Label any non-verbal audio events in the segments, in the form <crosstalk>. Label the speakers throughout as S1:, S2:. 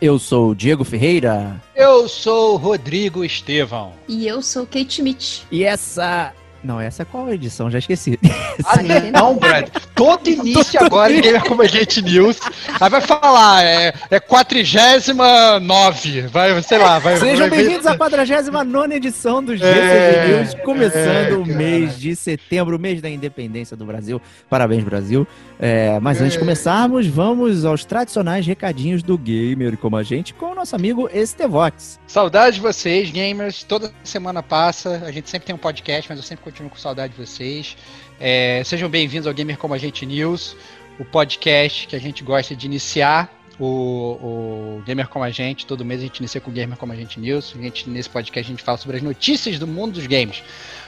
S1: Eu sou o Diego Ferreira.
S2: Eu sou o Rodrigo Estevão.
S3: E eu sou Kate Schmidt.
S1: E essa não, essa é qual edição? Já esqueci.
S2: Ah, não, Brad. Todo início agora em Gamer Como Agente News. Aí vai falar, é, é 49, vai, sei lá. Vai,
S1: Sejam bem-vindos à 49 edição do GCG é, News, começando é, o mês de setembro, o mês da independência do Brasil. Parabéns, Brasil. É, mas antes de é. começarmos, vamos aos tradicionais recadinhos do Gamer Como a Gente com o nosso amigo Estevox.
S2: Saudades de vocês, gamers. Toda semana passa, a gente sempre tem um podcast, mas eu sempre continuo com saudade de vocês. É, sejam bem-vindos ao Gamer Como a Gente News, o podcast que a gente gosta de iniciar o, o, Gamer Como a Gente. Todo mês a gente inicia com o Gamer Como a Gente News. A gente, nesse podcast a gente fala sobre as notícias do mundo dos games.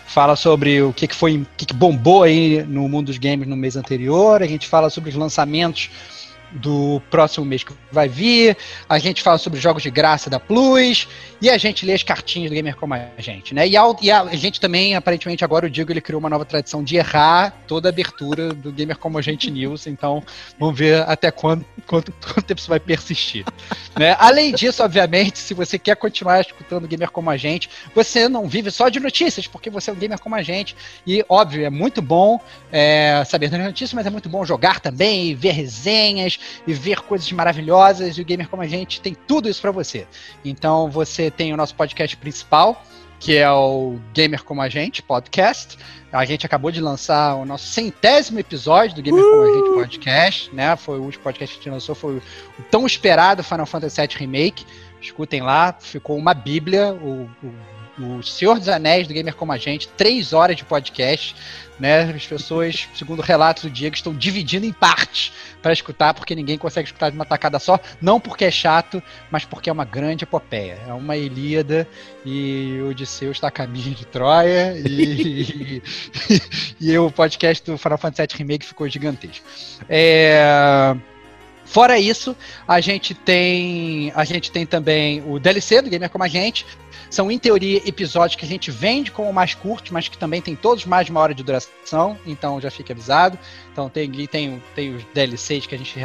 S2: Fala sobre o que, que foi, o que, que bombou aí no mundo dos games no mês anterior. A gente fala sobre os lançamentos do próximo mês que vai vir, a gente fala sobre jogos de graça da Plus, e a gente lê as cartinhas do Gamer como a gente, né? E a, e a, gente também, aparentemente, agora o Diego ele criou uma nova tradição de errar toda a abertura do Gamer como a gente News, então vamos ver até quando, quanto, quanto tempo isso vai persistir. né? Além disso, obviamente, se você quer continuar escutando o Gamer como a gente, você não vive só de notícias, porque você é um gamer como a gente, e óbvio, é muito bom é, saber das notícias, mas é muito bom jogar também, ver resenhas, e ver coisas maravilhosas. E o Gamer Como a Gente tem tudo isso para você. Então você tem o nosso podcast principal, que é o Gamer Como a Gente podcast. A gente acabou de lançar o nosso centésimo episódio do Gamer uh! Como a Gente podcast, né? Foi o último podcast que a gente lançou, foi o tão esperado Final Fantasy VII Remake. Escutem lá, ficou uma bíblia, o, o, o Senhor dos Anéis do Gamer Como a Gente, três horas de podcast né? As pessoas, <laughs> segundo relatos do Diego, estão dividindo em partes para escutar, porque ninguém consegue escutar de uma tacada só, não porque é chato, mas porque é uma grande epopeia. É uma Ilíada e o Odisseu está a caminho de Troia e, <laughs> e, e, o podcast do Final Fantasy VII Remake ficou gigantesco. É... Fora isso, a gente tem a gente tem também o DLC do Gamer Como a Gente, são, em teoria, episódios que a gente vende como mais curtos, mas que também tem todos mais de uma hora de duração, então já fica avisado. Então tem, tem, tem os DLCs que a gente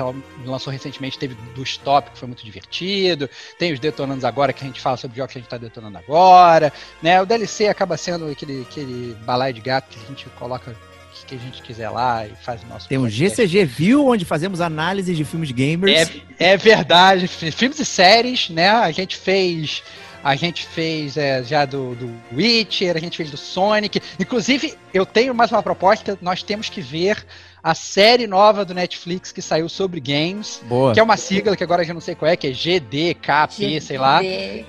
S2: lançou recentemente, teve do Stop, que foi muito divertido, tem os Detonandos Agora, que a gente fala sobre jogos que a gente está detonando agora. Né? O DLC acaba sendo aquele, aquele balaio de gato que a gente coloca que a gente quiser lá e faz o nosso.
S1: Tem um GCG View, onde fazemos análise de filmes gamers.
S2: É, é verdade, filmes e séries, né? A gente fez a gente fez é, já do, do Witcher, a gente fez do Sonic. Inclusive, eu tenho mais uma proposta, nós temos que ver a série nova do Netflix que saiu sobre games,
S1: Boa.
S2: que é uma sigla que agora eu já não sei qual é, que é GDKP, sei lá.
S3: É,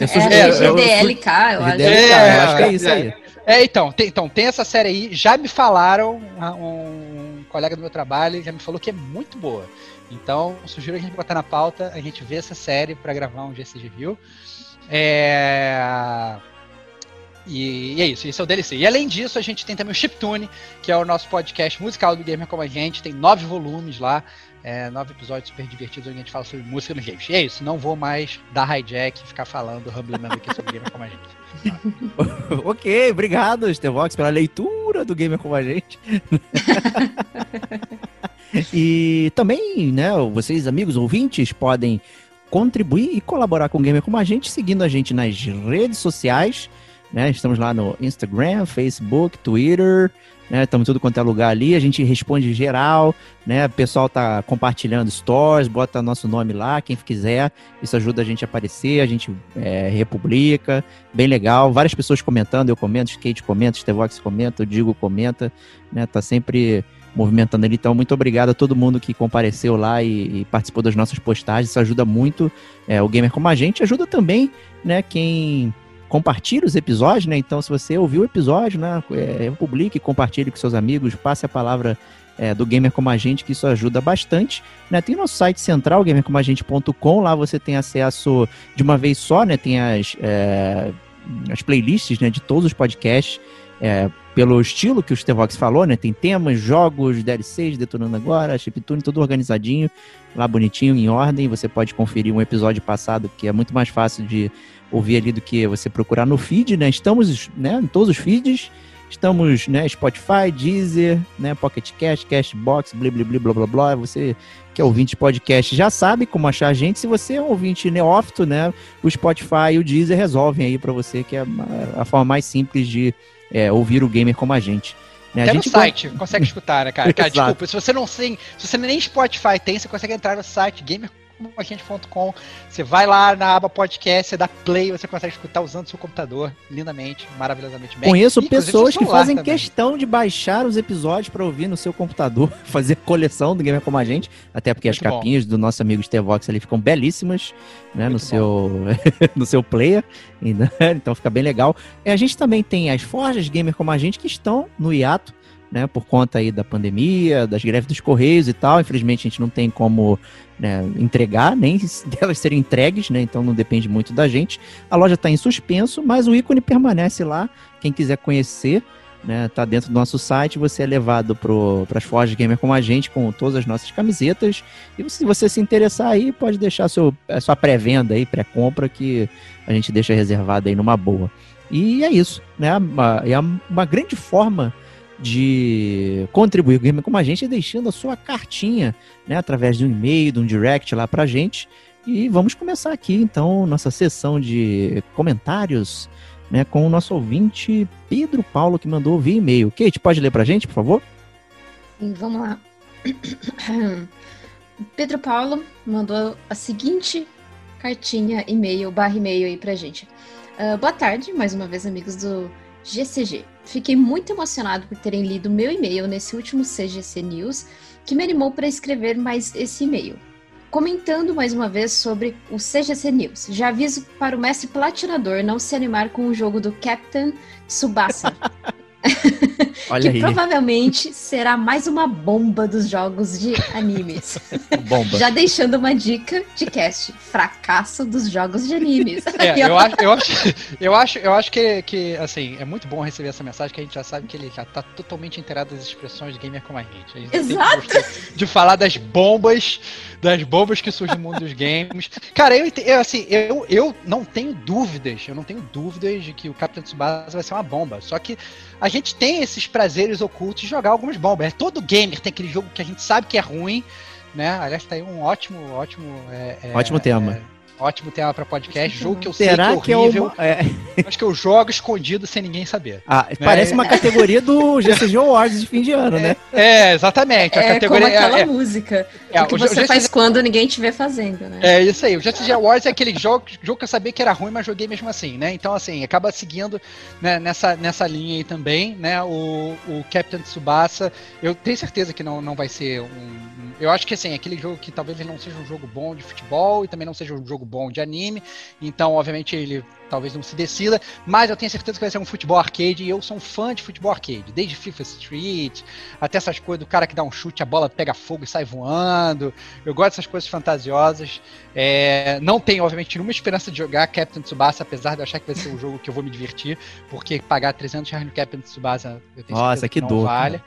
S3: é, GDLK, eu acho.
S1: É, eu acho que é isso aí.
S2: É, então tem, então, tem essa série aí. Já me falaram, um colega do meu trabalho já me falou que é muito boa. Então, sugiro a gente botar na pauta, a gente ver essa série para gravar um GCG View. É... E, e, é isso, esse é o DLC. E além disso, a gente tem também o Chiptune, que é o nosso podcast musical do Gamer Como a Gente. Tem nove volumes lá, é, nove episódios super divertidos onde a gente fala sobre música nos games. E é isso, não vou mais dar hijack e ficar falando, rambleando aqui sobre Gamer Como a Gente. <laughs>
S1: ok, obrigado, Stevox, pela leitura do Gamer Como a Gente. <laughs> e também, né, vocês, amigos ouvintes, podem contribuir e colaborar com o Gamer como a gente, seguindo a gente nas redes sociais. Né? Estamos lá no Instagram, Facebook, Twitter, né? Estamos tudo quanto é lugar ali, a gente responde geral, né? O pessoal tá compartilhando stories, bota nosso nome lá, quem quiser. Isso ajuda a gente a aparecer, a gente é, republica, bem legal. Várias pessoas comentando, eu comento, Skate comenta, Stevox comenta, o Digo comenta, né? Tá sempre movimentando ali. Então, muito obrigado a todo mundo que compareceu lá e, e participou das nossas postagens. Isso ajuda muito é, o gamer como a gente. Ajuda também, né, quem compartilha os episódios, né? Então, se você ouviu o episódio, né, é, publique, compartilhe com seus amigos, passe a palavra é, do Gamer Como a Gente, que isso ajuda bastante. Né? Tem nosso site central, gamercomagente.com, lá você tem acesso de uma vez só, né? Tem as, é, as playlists né, de todos os podcasts. É, pelo estilo que o Stevox falou, né? Tem temas, jogos, DLCs, detonando agora, chiptune, tudo organizadinho, lá bonitinho, em ordem. Você pode conferir um episódio passado, que é muito mais fácil de ouvir ali do que você procurar no feed, né? Estamos né, em todos os feeds. Estamos, né, Spotify, Deezer, né, Pocket Cast, Castbox, blá, blá, blá, blá, blá, blá. Você que é ouvinte de podcast já sabe como achar a gente. Se você é um ouvinte neófito, né, o Spotify e o Deezer resolvem aí para você, que é a forma mais simples de é, ouvir o gamer como a gente.
S2: Né? Até a gente no site, consegue escutar, né, cara? <laughs> cara desculpa, se você não tem, se você nem Spotify tem, você consegue entrar no site gamer agente.com. Você vai lá na aba podcast, você dá play, você consegue escutar usando seu computador lindamente, maravilhosamente bem.
S1: Conheço pessoas que fazem também. questão de baixar os episódios para ouvir no seu computador, <laughs> fazer coleção do Gamer Como a Gente, até porque Muito as capinhas bom. do nosso amigo Stevox ali ficam belíssimas, né, no seu <laughs> no seu player, né? <laughs> então fica bem legal. E a gente também tem as forjas Gamer Como a Gente que estão no hiato, né, por conta aí da pandemia, das greves dos Correios e tal. Infelizmente a gente não tem como né, entregar, nem <laughs> delas serem entregues, né, então não depende muito da gente. A loja está em suspenso, mas o ícone permanece lá. Quem quiser conhecer, né, tá dentro do nosso site. Você é levado para as Forge Gamer com a gente, com todas as nossas camisetas. E se você se interessar aí, pode deixar seu, a sua pré-venda aí, pré-compra, que a gente deixa reservado aí numa boa. E é isso, né? É uma grande forma de contribuir com a gente deixando a sua cartinha, né, através de um e-mail, de um direct lá pra gente. E vamos começar aqui, então, nossa sessão de comentários, né, com o nosso ouvinte Pedro Paulo, que mandou via e-mail. Kate, pode ler pra gente, por favor?
S3: Sim, vamos lá. <coughs> Pedro Paulo mandou a seguinte cartinha, e-mail, barra e-mail aí pra gente. Uh, boa tarde, mais uma vez, amigos do GCG. Fiquei muito emocionado por terem lido meu e-mail nesse último CGC News, que me animou para escrever mais esse e-mail. Comentando mais uma vez sobre o CGC News. Já aviso para o mestre platinador não se animar com o jogo do Captain Tsubasa. <laughs> <laughs> Olha que aí. provavelmente será mais uma bomba dos jogos de animes. <laughs> Bomba. Já deixando uma dica de cast: fracasso dos jogos de animes.
S2: É, eu, acho, eu, acho, eu acho, eu acho que, que assim, é muito bom receber essa mensagem que a gente já sabe que ele já tá totalmente inteirado das expressões de gamer como a gente. A gente
S3: Exato.
S2: De falar das bombas, das bombas que surgem no mundo dos games. Cara, eu, eu assim, eu, eu não tenho dúvidas, eu não tenho dúvidas de que o Capitão Tsubasa vai ser uma bomba. Só que a gente tem esses prazeres ocultos de jogar algumas bombas. É, todo gamer tem aquele jogo que a gente sabe que é ruim, né? Aliás, tá aí um ótimo, ótimo. É,
S1: é ótimo tema.
S2: É, Ótimo tema para podcast. Jogo que eu Será sei que é horrível. Que é uma... <laughs> Acho que eu jogo escondido sem ninguém saber.
S1: Ah, né? parece uma <laughs> categoria do GCG Awards de fim de ano,
S2: é,
S1: né?
S2: É, exatamente.
S3: A é categoria, como aquela é, é. música. É, o que o você faz quando ninguém te vê fazendo, né?
S2: É isso aí. O GCG Awards é aquele jogo, jogo que eu sabia que era ruim, mas joguei mesmo assim, né? Então, assim, acaba seguindo né, nessa, nessa linha aí também, né? O, o Captain Tsubasa, eu tenho certeza que não, não vai ser um eu acho que assim, aquele jogo que talvez ele não seja um jogo bom de futebol e também não seja um jogo bom de anime. Então, obviamente, ele talvez não se decida, mas eu tenho certeza que vai ser um futebol arcade e eu sou um fã de futebol arcade, desde FIFA Street, até essas coisas do cara que dá um chute, a bola pega fogo e sai voando. Eu gosto dessas coisas fantasiosas. É, não tenho, obviamente, nenhuma esperança de jogar Captain Tsubasa, apesar de eu achar que vai ser um jogo que eu vou me divertir, porque pagar 300 reais no Captain Tsubasa eu tenho
S1: Nossa, que, que não dor, vale.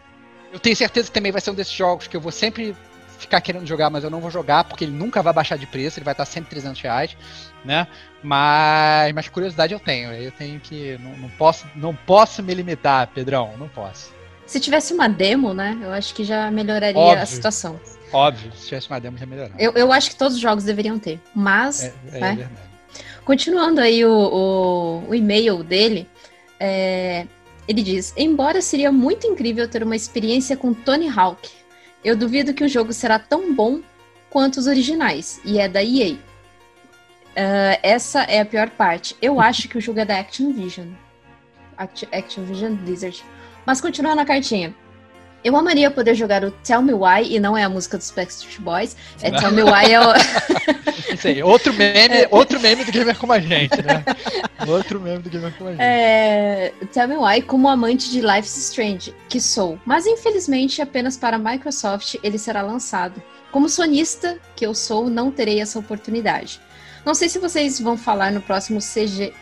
S2: Eu tenho certeza que também vai ser um desses jogos que eu vou sempre ficar querendo jogar, mas eu não vou jogar porque ele nunca vai baixar de preço, ele vai estar sempre 300 reais, né? Mas, mas curiosidade eu tenho, eu tenho que não, não posso não posso me limitar, Pedrão, não posso.
S3: Se tivesse uma demo, né? Eu acho que já melhoraria Óbvio. a situação.
S2: Óbvio, se tivesse uma demo já melhoraria.
S3: Eu, eu acho que todos os jogos deveriam ter, mas. É, é né? verdade. Continuando aí o, o, o e-mail dele, é, Ele diz: Embora seria muito incrível ter uma experiência com Tony Hawk, eu duvido que o jogo será tão bom quanto os originais, e é da EA. Uh, essa é a pior parte. Eu <laughs> acho que o jogo é da Activision. Act Activision Blizzard. Mas continuando na cartinha. Eu amaria poder jogar o Tell Me Why, e não é a música dos Backstreet Boys. É Tell Me Why é o... <laughs>
S2: Aí, outro meme, outro meme do Gamer Como a Gente, né? <laughs> Outro meme do Gamer Como a Gente.
S3: É... Tell Me Why como amante de Life is Strange, que sou. Mas infelizmente apenas para a Microsoft ele será lançado. Como sonista que eu sou, não terei essa oportunidade. Não sei se vocês vão falar no próximo CG,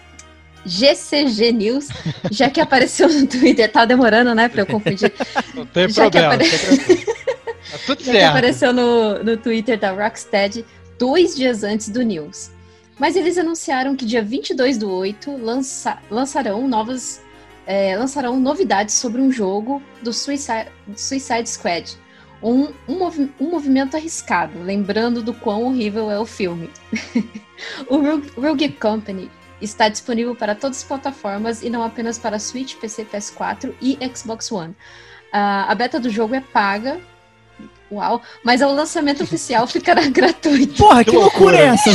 S3: GCG News, já que apareceu no Twitter. Tá demorando, né, pra eu confundir.
S2: Não tem já problema. Que apare...
S3: tá tudo <laughs> já certo. que apareceu no, no Twitter da Rocksteady dois dias antes do News. Mas eles anunciaram que dia 22 do 8 lança... lançarão novas... É, lançarão novidades sobre um jogo do Suicide, Suicide Squad. Um, um, movi um movimento arriscado, lembrando do quão horrível é o filme. <laughs> o Rogue Company está disponível para todas as plataformas e não apenas para Switch, PC, PS4 e Xbox One. Uh, a beta do jogo é paga. Uau, mas o lançamento oficial ficará <laughs> gratuito.
S1: Porra, que, que loucura, é essa?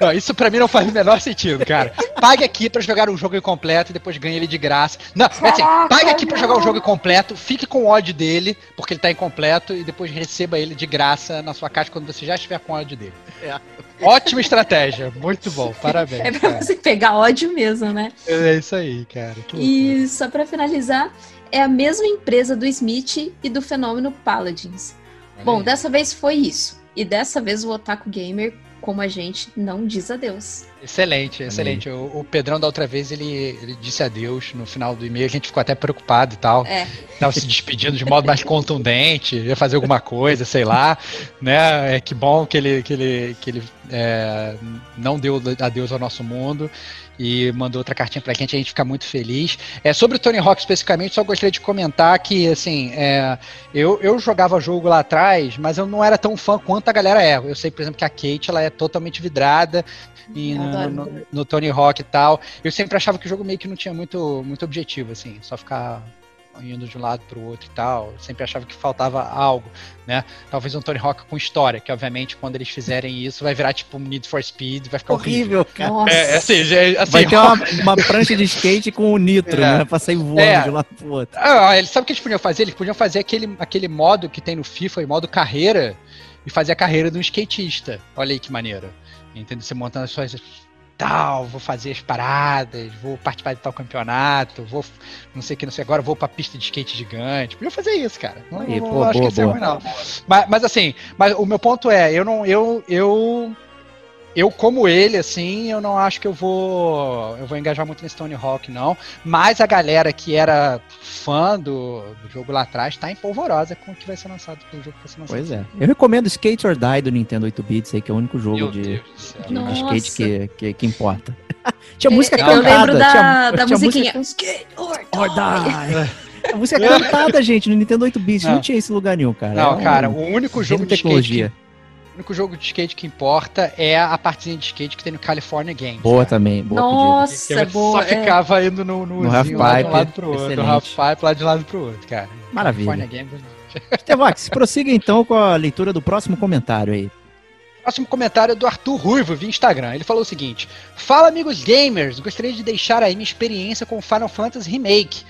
S2: É. isso pra mim não faz o menor sentido, cara. Pague aqui pra jogar um jogo incompleto e depois ganhe ele de graça. Não, é assim, pague aqui pra jogar o um jogo incompleto, fique com ódio dele, porque ele tá incompleto, e depois receba ele de graça na sua caixa quando você já estiver com ódio dele. É. Ótima estratégia, muito bom, parabéns.
S3: É pra cara. você pegar ódio mesmo, né?
S2: É isso aí, cara.
S3: E só pra finalizar, é a mesma empresa do Smith e do fenômeno Paladins. Olha bom, aí. dessa vez foi isso. E dessa vez o Otaku Gamer como a gente não diz adeus.
S2: Excelente, excelente. O, o, Pedrão da outra vez ele, ele, disse adeus no final do e-mail, a gente ficou até preocupado e tal. É. Tava se despedindo de modo mais contundente, ia fazer alguma coisa, sei lá. Né? É que bom que ele, que ele, que ele é, não deu adeus ao nosso mundo e mandou outra cartinha pra gente, a gente fica muito feliz. É, sobre o Tony Hawk especificamente, só gostaria de comentar que, assim, é, eu, eu jogava jogo lá atrás, mas eu não era tão fã quanto a galera é. Eu sei, por exemplo, que a Kate, ela é totalmente vidrada e no, no, no, Tony Hawk e tal. Eu sempre achava que o jogo meio que não tinha muito, muito objetivo, assim, só ficar indo de um lado para o outro e tal. Eu sempre achava que faltava algo, né? Talvez um Tony Hawk com história, que obviamente quando eles fizerem isso vai virar tipo um Need for Speed, vai ficar horrível, horrível.
S1: cara. Nossa. É, é assim, é, assim, vai ter uma, uma, prancha de skate com o nitro, é. né? Pra sair voando é. de um lado pro outro.
S2: Ah, eles sabe o que eles podiam fazer? Eles podiam fazer aquele, aquele modo que tem no FIFA, o modo carreira, e fazer a carreira de um skatista. Olha aí que maneiro. Entendeu? Você montando as suas tal, vou fazer as paradas, vou participar de tal campeonato, vou não sei o que, não sei agora, vou pra pista de skate gigante. Podia fazer isso, cara. Não, Aí, não, acho boa, que isso é ruim, não. Mas, mas assim, mas o meu ponto é, eu não, eu, eu eu, como ele, assim, eu não acho que eu vou. Eu vou engajar muito nesse Tony Hawk, não. Mas a galera que era fã do, do jogo lá atrás tá empolvorosa com o que vai ser lançado pelo jogo que vai ser lançado.
S1: Pois é. Eu recomendo Skate or Die do Nintendo 8 bits aí, que é o único jogo de, de, de skate que, que, que importa. <laughs> tinha música
S3: eu,
S1: cantada.
S3: Eu lembro da,
S1: tinha,
S3: da tinha musiquinha. Música... Skate or Die. Or <laughs>
S1: die. A música cantada, gente, no Nintendo 8 bits. Não, não tinha esse lugar nenhum, cara.
S2: Não, é um, cara, o único jogo de tecnologia. Skate único jogo de skate que importa é a partezinha de skate que tem no California Games.
S1: Boa cara. também, boa
S3: Nossa, pedida. Boa.
S2: Só ficava é. indo no, no, no half pipe, lá de um lado pro outro. No half pipe lá de um lado pro outro, cara.
S1: Maravilha. California Games. Estevax, prossiga então com a leitura do próximo comentário aí.
S2: Próximo comentário é do Arthur Ruivo via Instagram. Ele falou o seguinte: Fala amigos gamers, gostaria de deixar aí minha experiência com Final Fantasy Remake.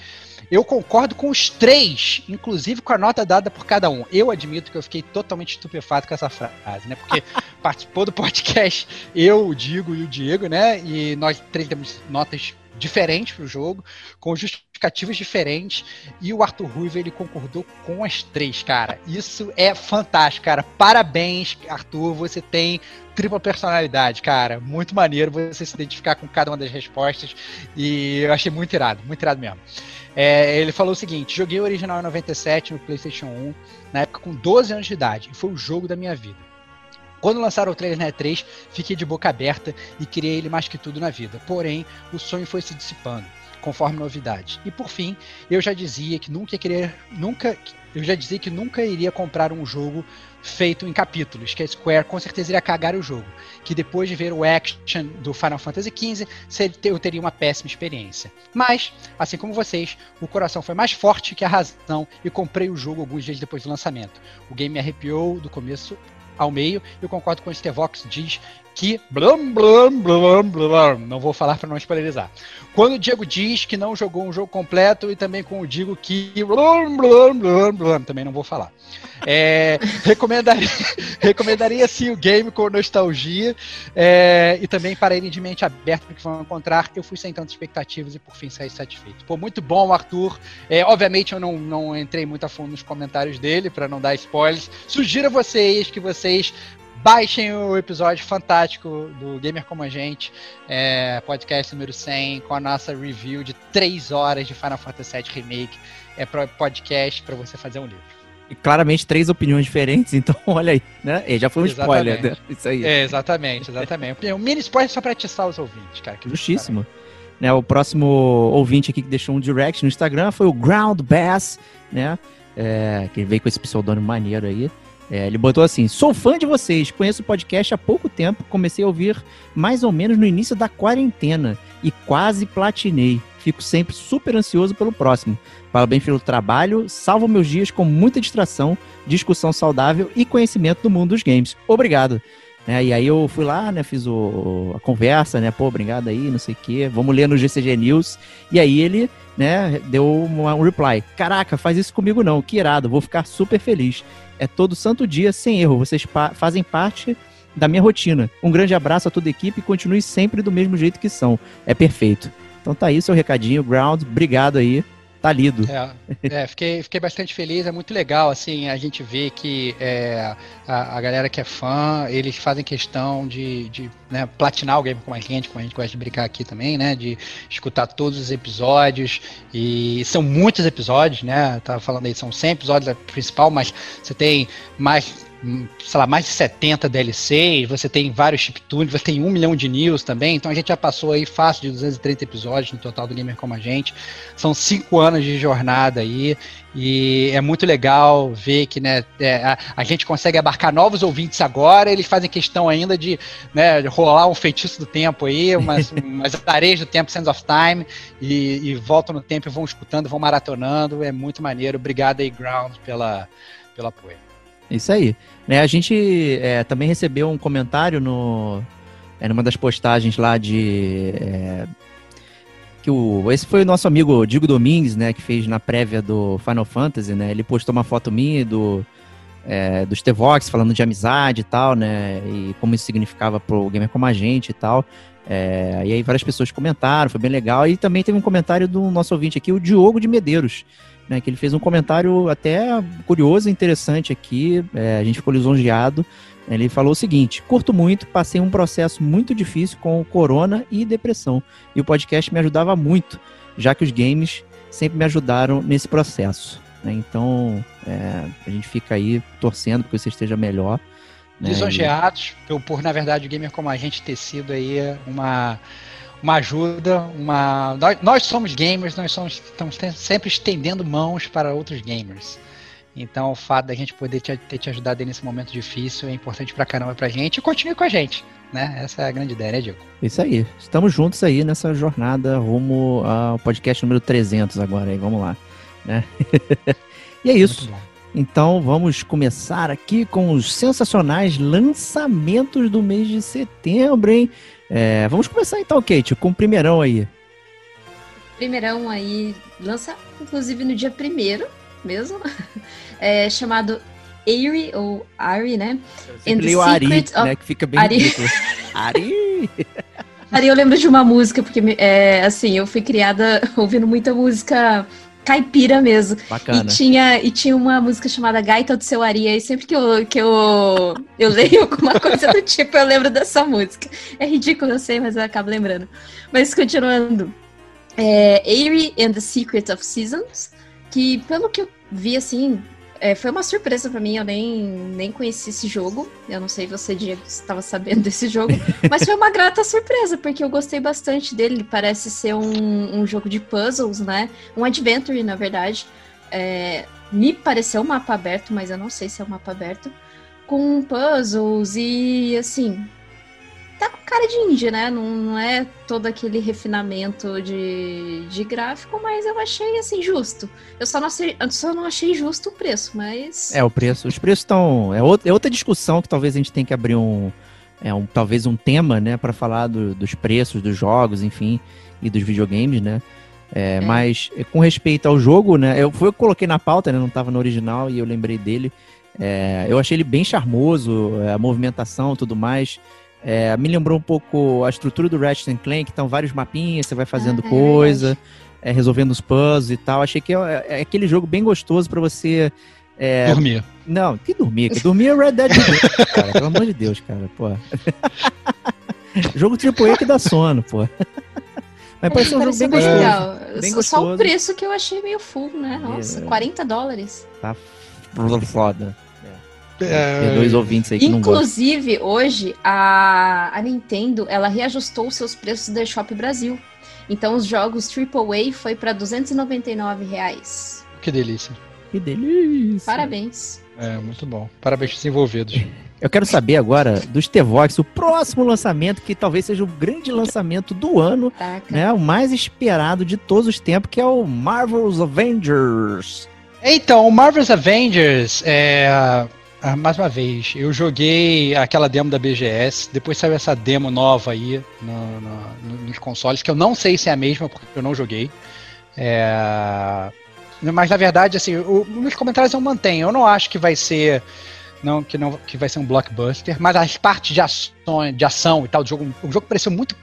S2: Eu concordo com os três, inclusive com a nota dada por cada um. Eu admito que eu fiquei totalmente estupefato com essa frase, né? Porque <laughs> participou do podcast eu, o Digo e o Diego, né? E nós três temos notas diferentes para o jogo, com justificativas diferentes, e o Arthur Ruivo ele concordou com as três, cara. Isso é fantástico, cara. Parabéns, Arthur, você tem tripla personalidade, cara. Muito maneiro você se identificar com cada uma das respostas, e eu achei muito irado, muito irado mesmo. É, ele falou o seguinte: joguei o original em 97 no PlayStation 1, na época com 12 anos de idade, e foi o jogo da minha vida. Quando lançaram o trailer na E3, fiquei de boca aberta e queria ele mais que tudo na vida. Porém, o sonho foi se dissipando conforme novidades. E por fim, eu já dizia que nunca queria, nunca, eu já dizia que nunca iria comprar um jogo feito em capítulos, que a Square com certeza iria cagar o jogo, que depois de ver o action do Final Fantasy XV, eu teria uma péssima experiência. Mas, assim como vocês, o coração foi mais forte que a razão e comprei o jogo alguns dias depois do lançamento. O game me arrepiou do começo ao meio. Eu concordo com o Stevox diz que blum, blum, blum, blum, não vou falar para não spoilerizar. Quando o Diego diz que não jogou um jogo completo e também com o Diego que blum, blum, blum, blum, também não vou falar. É, <laughs> recomendaria, <laughs> recomendaria sim o game com nostalgia é, e também para irem de mente aberta porque vão encontrar. Eu fui sem tantas expectativas e por fim saí satisfeito. Pô, muito bom, Arthur. É, obviamente eu não, não entrei muito a fundo nos comentários dele para não dar spoilers. Sugiro a vocês que vocês Baixem o episódio fantástico do Gamer Como a Gente, é, podcast número 100, com a nossa review de 3 horas de Final Fantasy VII Remake. É podcast para você fazer um livro.
S1: E claramente três opiniões diferentes, <laughs> então olha aí, né? E já foi um exatamente. spoiler, né?
S2: Isso aí. É, exatamente, exatamente. um mini spoiler só pra atiçar os ouvintes, cara.
S1: Justíssimo. Né, o próximo ouvinte aqui que deixou um direct no Instagram foi o Ground Bass, né? É, que veio com esse pseudônimo maneiro aí. É, ele botou assim: sou fã de vocês, conheço o podcast há pouco tempo, comecei a ouvir mais ou menos no início da quarentena e quase platinei. Fico sempre super ansioso pelo próximo. Parabéns pelo trabalho, salvo meus dias com muita distração, discussão saudável e conhecimento do mundo dos games. Obrigado. É, e aí eu fui lá, né, fiz o, a conversa, né, pô, obrigado aí, não sei o quê, vamos ler no GCG News. E aí ele, né, deu uma, um reply. Caraca, faz isso comigo não, que irado, vou ficar super feliz. É todo santo dia, sem erro. Vocês pa fazem parte da minha rotina. Um grande abraço a toda a equipe e continue sempre do mesmo jeito que são. É perfeito. Então tá aí seu recadinho, Ground. Obrigado aí. Tá lido.
S2: É, é, fiquei, fiquei bastante feliz, é muito legal, assim, a gente vê que é, a, a, galera que é fã, eles fazem questão de, de né, platinar o game com a gente, como a gente gosta de brincar aqui também, né, de escutar todos os episódios, e são muitos episódios, né, tava falando aí, são 100 episódios principal, mas você tem mais sei lá, mais de 70 DLCs, você tem vários chiptunes, você tem um milhão de news também, então a gente já passou aí fácil de 230 episódios no total do Gamer Como a Gente. São cinco anos de jornada aí, e é muito legal ver que né, é, a, a, gente consegue abarcar novos ouvintes agora, eles fazem questão ainda de né, rolar um feitiço do tempo aí, umas, <laughs> umas areias do tempo, Sense of Time, e, e voltam no tempo e vão escutando, vão maratonando, é muito maneiro. Obrigado aí, Ground, pela, pelo apoio.
S1: Isso aí. Né, a gente é, também recebeu um comentário no, é, numa das postagens lá de. É, que o, esse foi o nosso amigo Diego Domingues, né? Que fez na prévia do Final Fantasy, né? Ele postou uma foto minha do. É, do Stevox falando de amizade e tal, né? E como isso significava pro gamer como a gente e tal. É, e aí várias pessoas comentaram, foi bem legal. E também teve um comentário do nosso ouvinte aqui, o Diogo de Medeiros, né, que ele fez um comentário até curioso e interessante aqui, é, a gente ficou lisonjeado. Ele falou o seguinte: curto muito, passei um processo muito difícil com corona e depressão, e o podcast me ajudava muito, já que os games sempre me ajudaram nesse processo. Né? Então, é, a gente fica aí torcendo que você esteja melhor.
S2: Né? Lisonjeados, por, por, na verdade, o gamer como a gente ter sido aí uma uma ajuda, uma. Nós, nós somos gamers, nós somos, estamos sempre estendendo mãos para outros gamers. Então o fato da gente poder te, ter te ajudado nesse momento difícil é importante pra caramba pra gente e continue com a gente. Né? Essa é a grande ideia, né, Diego?
S1: Isso aí. Estamos juntos aí nessa jornada rumo ao podcast número 300 agora. Aí, vamos lá. Né? <laughs> e é isso. Então vamos começar aqui com os sensacionais lançamentos do mês de setembro, hein? É, vamos começar então, Kate, com o primeirão aí.
S3: Primeirão aí, lança inclusive no dia primeiro mesmo, <laughs> é, chamado Ari, ou Ari, né?
S1: And the Ari, of... né? Que fica bem Ari.
S3: Ari! Ari, eu lembro de uma música, porque, é, assim, eu fui criada <laughs> ouvindo muita música caipira mesmo.
S1: Bacana.
S3: E tinha, e tinha uma música chamada Gaita do Seu Aria, e sempre que eu, que eu, eu leio alguma <laughs> coisa do tipo, eu lembro dessa música. É ridículo, eu sei, mas eu acabo lembrando. Mas continuando. É, Airy and the Secret of Seasons, que pelo que eu vi, assim, é, foi uma surpresa pra mim, eu nem, nem conheci esse jogo. Eu não sei se você, estava sabendo <laughs> desse jogo, mas foi uma grata surpresa, porque eu gostei bastante dele. Ele parece ser um, um jogo de puzzles, né? Um adventure, na verdade. É, me pareceu um mapa aberto, mas eu não sei se é um mapa aberto. Com puzzles e assim, tá com cara de indie, né? Não, não é todo aquele refinamento de, de gráfico, mas eu achei assim justo. Eu só não, achei, só não achei justo o preço, mas.
S1: É, o preço. Os preços estão. É, outra, é outra discussão que talvez a gente tenha que abrir um. É um, talvez um tema, né, para falar do, dos preços dos jogos, enfim, e dos videogames, né? É, é. Mas com respeito ao jogo, né? Eu, foi, eu coloquei na pauta, né? Não estava no original e eu lembrei dele. É, eu achei ele bem charmoso, é, a movimentação tudo mais. É, me lembrou um pouco a estrutura do Ratchet Clank, então vários mapinhas, você vai fazendo ah, coisa, é, resolvendo os puzzles e tal. Achei que é, é aquele jogo bem gostoso para você.
S2: É... Dormir.
S1: Não, que dormir? Que dormir é Red Dead Redemption, <laughs> cara. Pelo amor de Deus, cara, pô. <laughs> jogo AAA que dá sono, pô. <laughs>
S3: Mas parece um jogo bem gostoso. Legal. Bem gostoso. Só o preço que eu achei meio full, né? Nossa, é. 40 dólares.
S1: Tá foda. É... Tem dois ouvintes aí que
S3: Inclusive, hoje, a, a Nintendo, ela reajustou os seus preços da Shop Brasil. Então, os jogos AAA foi para 299 reais.
S2: Que delícia.
S1: Que delícia.
S3: Parabéns.
S2: É, muito bom. Parabéns desenvolvidos. <laughs>
S1: Eu quero saber agora dos T-Vox, o próximo lançamento, que talvez seja o grande lançamento do ano, né? O mais esperado de todos os tempos, que é o Marvel's Avengers.
S2: Então, o Marvel's Avengers é, ah, mais uma vez, eu joguei aquela demo da BGS, depois saiu essa demo nova aí no, no, nos consoles, que eu não sei se é a mesma, porque eu não joguei. É... Mas na verdade, assim, o, nos comentários eu mantenho. Eu não acho que vai ser. Não, que não que vai ser um blockbuster, mas as partes de ação, de ação e tal do jogo, o jogo pareceu muito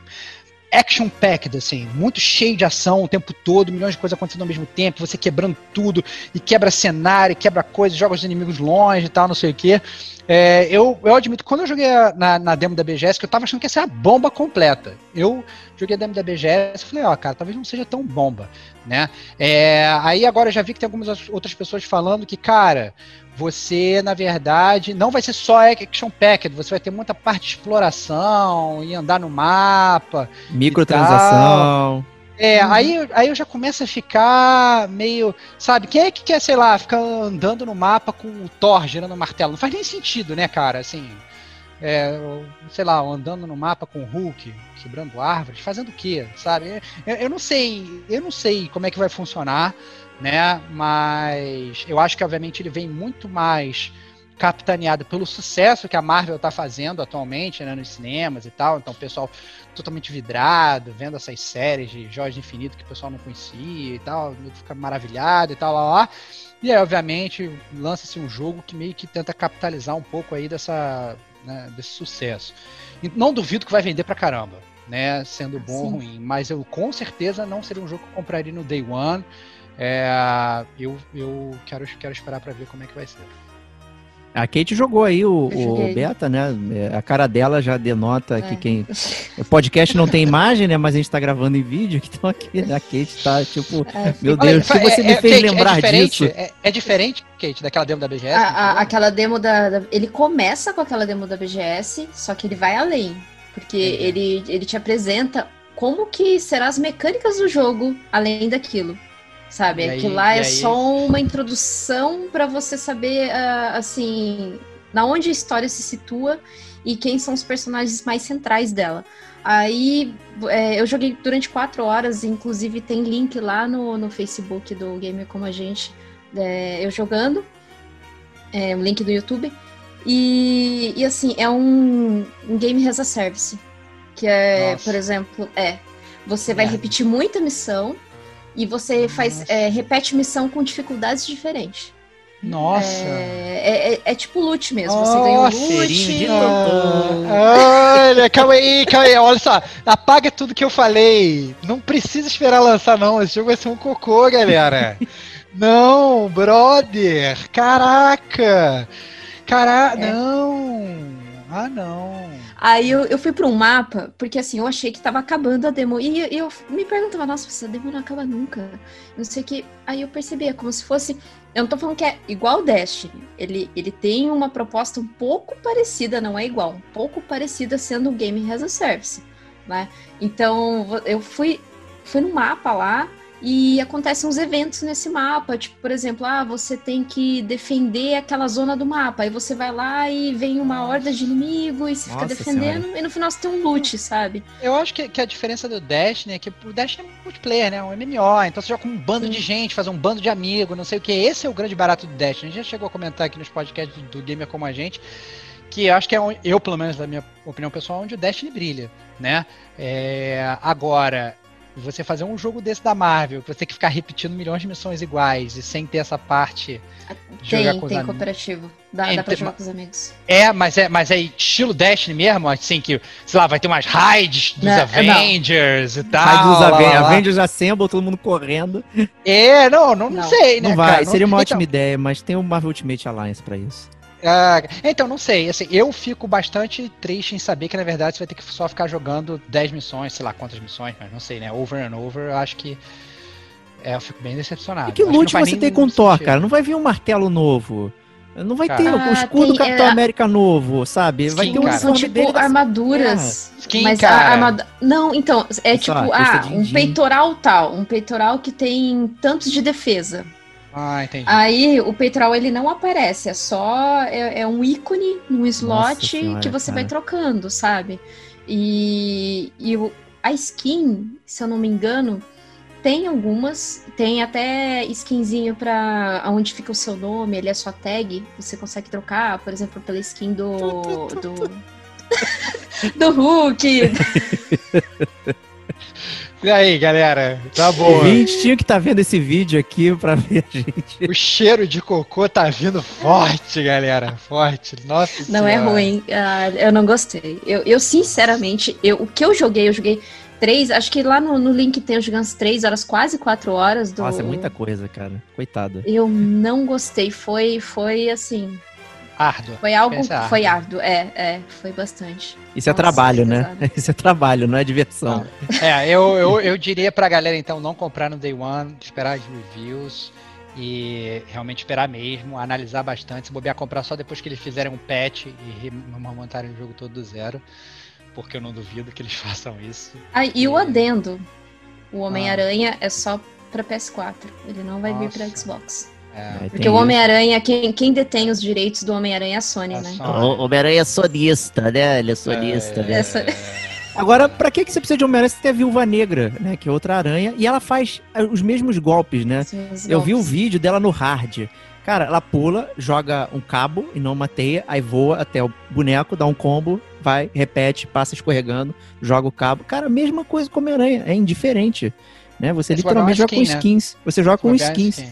S2: action packed, assim, muito cheio de ação o tempo todo, milhões de coisas acontecendo ao mesmo tempo, você quebrando tudo, e quebra cenário, quebra coisas, joga os inimigos longe e tal, não sei o que. É, eu, eu admito, quando eu joguei na, na demo da BGS, que eu tava achando que ia ser a bomba completa. Eu joguei a demo da BGS e falei, ó, cara, talvez não seja tão bomba, né? É, aí agora eu já vi que tem algumas outras pessoas falando que, cara, você, na verdade, não vai ser só action packed, você vai ter muita parte de exploração e andar no mapa.
S1: Microtransação.
S2: É, uhum. aí, aí eu já começo a ficar meio. Sabe, quem é que quer, sei lá, ficar andando no mapa com o Thor girando o martelo? Não faz nem sentido, né, cara? Assim. É, sei lá, andando no mapa com o Hulk, quebrando árvores, fazendo o quê, sabe? Eu, eu não sei, eu não sei como é que vai funcionar né? Mas eu acho que obviamente ele vem muito mais capitaneado pelo sucesso que a Marvel está fazendo atualmente, né, nos cinemas e tal. Então, o pessoal totalmente vidrado, vendo essas séries de Jorge Infinito que o pessoal não conhecia e tal, fica maravilhado e tal, lá, lá. E aí, obviamente, lança-se um jogo que meio que tenta capitalizar um pouco aí dessa, né, desse sucesso. E não duvido que vai vender pra caramba, né, sendo bom Sim. ou ruim, mas eu com certeza não seria um jogo que eu compraria no Day One. É, eu eu quero, quero esperar para ver como é que vai ser.
S1: A Kate jogou aí o, o beta, né? É, a cara dela já denota é. que quem. <laughs> O podcast não tem imagem, né? Mas a gente tá gravando em vídeo, então aqui a Kate tá tipo. É. Meu Deus, Olha, que você é, me é, fez Kate, lembrar disso.
S2: É, diferente, Kate, daquela demo da BGS?
S3: A, a, aquela demo da, da, Ele começa com aquela demo da BGS, só que ele vai além. Porque ele, ele te apresenta como que serão as mecânicas do jogo além daquilo sabe? Aí, Aquilo lá é aí... só uma introdução para você saber, uh, assim, na onde a história se situa e quem são os personagens mais centrais dela. Aí é, eu joguei durante quatro horas, inclusive tem link lá no, no Facebook do Gamer Como a Gente, é, eu jogando, é, um link do YouTube. E, e assim, é um, um game as a service. Que é, Nossa. por exemplo, é. Você vai é. repetir muita missão, e você faz é, repete missão com dificuldades diferentes.
S2: Nossa!
S3: É, é, é, tipo loot mesmo. Você ganha um loot.
S2: Ah, olha, calma aí, calma aí. Olha só, apaga tudo que eu falei. Não precisa esperar lançar, não. Esse jogo vai ser um cocô, galera. <laughs> não, brother! Caraca! Caraca, é. não! Ah, não!
S3: Aí eu, eu fui pra um mapa, porque assim, eu achei que tava acabando a demo. E eu, me perguntava, nossa, essa demo não acaba nunca. Não sei o que. Aí eu percebi, é como se fosse. Eu não tô falando que é igual o Destiny. Ele, ele tem uma proposta um pouco parecida, não é igual, um pouco parecida sendo o Game as a Service. Né? Então eu fui, fui no mapa lá e acontecem uns eventos nesse mapa, tipo, por exemplo, ah, você tem que defender aquela zona do mapa. Aí você vai lá e vem uma horda de inimigo e você fica defendendo,
S1: Senhora.
S3: e no final você tem um loot, sabe?
S2: Eu acho que, que a diferença do Destiny é que o Destiny é multiplayer, né? Um MMO, então você joga com um bando
S3: Sim.
S2: de gente, faz um bando de amigos, não sei o que. Esse é o grande barato do Destiny. A gente já chegou a comentar aqui nos podcasts do, do Gamer Como a Gente, que eu acho que é, eu, pelo menos, da minha opinião pessoal, onde o Destiny brilha, né? É, agora, você fazer um jogo desse da Marvel, que você tem que ficar repetindo milhões de missões iguais e sem ter essa parte de jogar
S3: Tem,
S2: com os
S3: tem cooperativo. Dá,
S2: É,
S3: dá pra jogar com os amigos.
S2: É, mas é, mas é estilo Destiny mesmo, assim que, sei lá, vai ter umas raids dos
S3: Não, é, não.
S2: Avengers e tal.
S1: Sai dos
S2: lá, lá,
S1: Aven-
S2: lá.
S1: Avengers Assemble, todo mundo correndo.
S2: É, não, não, não
S3: Não.
S2: sei, né,
S1: não vai,
S2: cara?
S1: seria uma
S2: Então,
S1: ótima ideia, mas tem o Marvel Ultimate Alliance pra isso.
S2: Ah, então, não sei, assim, eu fico bastante triste em saber que, na verdade, você vai ter que só ficar jogando 10 missões, sei lá quantas missões, mas não sei, né, over and over, eu acho que, é, eu fico bem decepcionado.
S1: E que loot você tem com Thor,
S2: sentido.
S1: cara? Não vai vir um martelo novo. Não vai
S2: Cara.
S1: ter o
S3: Ah,
S1: escudo
S3: tem,
S1: Capitão
S3: é,
S1: América novo, sabe? Vai
S2: Skin,
S1: ter um
S2: cara.
S3: São tipo armaduras.
S2: Skin,
S3: mas
S2: cara.
S3: a armadura. Não, então, é tipo, ah, um
S1: din-din.
S3: peitoral tal. Um peitoral que tem tantos de defesa.
S2: Ah, entendi.
S3: Aí o peitoral ele não aparece, é só é, é um ícone num slot
S1: Senhora,
S3: que você
S1: cara.
S3: vai trocando, sabe? E, e o- a skin, se eu não me engano, tem algumas, tem até skinzinho pra onde fica o seu nome, ele é sua tag, você consegue trocar, por exemplo, pela skin do do <laughs> do Hulk. <laughs>
S2: E aí, galera, tá bom.
S1: ouvinte tinha que estar vendo esse vídeo aqui pra ver a gente.
S2: O cheiro de cocô tá vindo forte, galera, forte. Nossa
S3: Não é
S2: Senhora.
S3: ruim, ah, eu não gostei. Eu, eu sinceramente, eu, o que eu joguei, eu joguei três, acho que lá no, no link tem eu jogando umas três horas, quase quatro horas do.
S1: Nossa, é muita coisa, cara. Coitada.
S3: Eu não gostei, foi, foi assim,
S2: Árduo.
S3: foi algo,
S2: árduo.
S3: foi árduo, é, é, foi bastante.
S1: Isso é
S3: Nossa,
S1: trabalho,
S3: que
S1: né?
S3: pesado. <laughs>
S1: Isso é trabalho, não é diversão.
S2: É, eu, eu, eu diria pra galera então não comprar no Day One, esperar as reviews e realmente esperar mesmo, analisar bastante, se bobear comprar só depois que eles fizerem um patch e remontarem o jogo todo do zero, porque eu não duvido que eles <laughs> façam isso.
S3: Ah, e o
S2: É.
S3: adendo, o Homem-Aranha é só pra PS4, ele não vai vir pra
S2: Nossa.
S3: Xbox.
S2: É,
S1: É,
S3: Porque o. Homem-Aranha, quem, quem detém os direitos do Homem-Aranha é a Sony,
S2: A
S3: né?
S2: Sony.
S1: O Homem-Aranha é sonista, né? Ele é sonista, né?
S3: Essa- <laughs>
S1: Agora, pra que que você precisa de Homem-Aranha se tem a Viúva Negra, né? Que é outra aranha. E ela faz os mesmos golpes, né?
S3: Esses
S1: Eu vi o vídeo dela no hard. Cara, ela pula, joga um cabo e não uma teia, aí voa até o boneco, dá um combo, vai, repete, passa escorregando, joga o cabo. Cara, mesma coisa com Homem-Aranha, é indiferente. Né? Você literalmente joga
S2: uma
S1: com
S2: skin, né?
S1: skins. Você joga com skins.
S2: sim.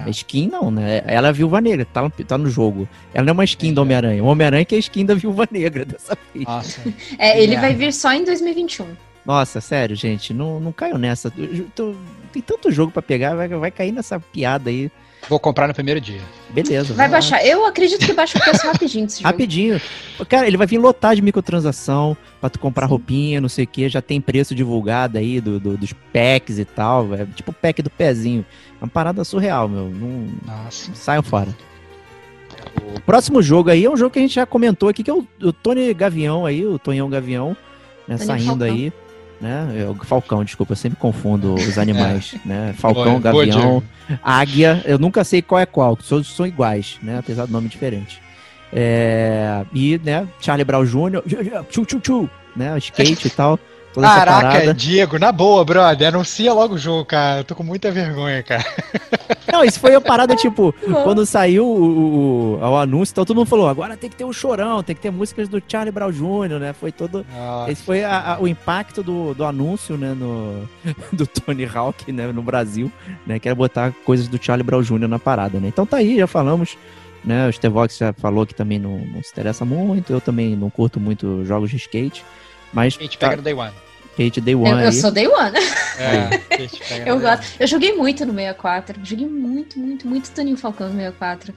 S1: Não, skin não, né? Ela é a Viúva Negra, tá no, tá no jogo. Ela não é uma skin do Homem-Aranha. O Homem-Aranha que é a skin da Viúva Negra dessa vez.
S2: Nossa.
S3: É, ele
S2: É.
S3: vai vir só em 2021.
S1: Nossa, sério, gente, não, não caiam nessa. Eu tô- tem tanto jogo pra pegar, vai, vai cair nessa piada aí.
S2: Vou comprar no primeiro dia.
S1: Beleza.
S3: Vai
S1: lá.
S3: baixar. Eu acredito que baixa o preço rapidinho desse <laughs> jogo.
S1: Rapidinho. Cara, ele vai vir lotar de microtransação pra tu comprar
S3: Sim.
S1: roupinha, não sei o que. Já tem preço divulgado aí do, do- dos packs e tal. É tipo o pack do pezinho. É uma parada surreal, meu. Não,
S2: Nossa.
S1: saiam fora. O próximo jogo aí é um jogo que a gente já comentou aqui, que é o, o Tony Gavião aí, o Tonhão Gavião, né,
S3: Tony
S1: saindo
S3: Falcão.
S1: aí. Né? É o Falcão, desculpa, eu sempre confundo os <laughs> animais, né? Falcão,
S2: Boa,
S1: Gavião. Águia, eu nunca sei qual é qual, todos são iguais, né? Apesar do nome diferente. É, e, né, Charlie Brown Jr., tchu, tchu, tchu, né? Skate e tal, toda essa
S2: Caraca,
S1: parada.
S2: Diego, na boa, brother. Anuncia logo o jogo, cara. Eu tô com muita vergonha, cara.
S1: Não, isso foi a parada, tipo, <laughs> quando saiu o, o- o anúncio, então todo mundo falou, agora tem que ter um chorão, tem que ter músicas do Charlie Brown Jr., né? Foi todo...
S2: Nossa.
S1: Esse foi a- a- o impacto do, do anúncio, né, no, <laughs> do Tony Hawk, né, no Brasil, né, que era botar coisas do Charlie Brown Jr. na parada, né. Então tá aí, já falamos, né, o Stevox já falou que também não, não se interessa muito, eu também não curto muito jogos de skate, mas
S2: A gente
S1: tá-
S2: pega no Day One.
S1: Kate Day One
S3: Eu, eu sou Day One.
S2: É, <laughs> eu
S3: gosto. eu joguei muito no 64. Joguei muito, muito, muito Toninho Falcão no 64.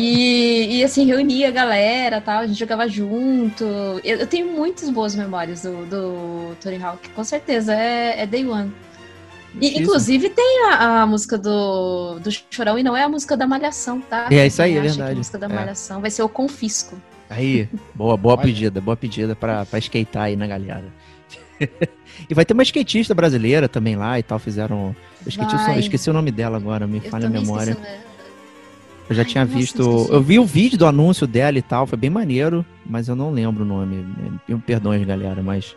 S3: E, e assim, reunia a galera tal, a gente jogava junto. Eu, eu tenho muitas boas memórias do, do Tony Hawk, com certeza. É, é Day One. E, inclusive tem a, a música do, do Chorão e não é a música da Malhação, tá?
S1: É, isso aí, é verdade.
S3: A música da
S1: É.
S3: Malhação vai ser o Confisco.
S1: Aí, boa, boa pedida, boa pedida pra, pra skatear aí na galera. <laughs> e vai ter uma skatista brasileira também lá e tal, fizeram... Eu esqueci, eu esqueci o nome dela agora, me
S3: Eu
S1: falha a memória.
S3: esqueci, né?
S1: Eu já
S3: Ai,
S1: tinha
S3: nossa,
S1: visto. Eu vi o vídeo do anúncio dela e tal, foi bem maneiro, mas eu não lembro o nome. Me perdões, galera, mas.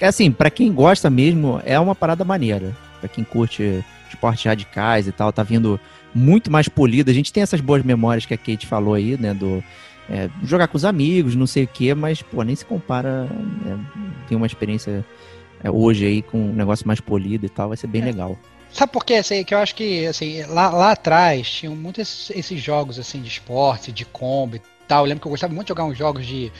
S1: Assim, pra quem gosta mesmo, é uma parada maneira. Pra quem curte esportes radicais e tal, tá vindo muito mais polido. A gente tem essas boas memórias que a Kate falou aí, né? Do. É, jogar com os amigos, não sei o quê, mas, pô, nem se compara. é, tem uma experiência é, hoje aí com um negócio mais polido e tal, vai ser bem
S2: É.
S1: legal.
S2: Sabe por quê? Assim, que eu acho que assim, lá, lá atrás tinham muitos esses, esses jogos assim de esporte, de combo e tal. Eu lembro que eu gostava muito de jogar uns jogos de.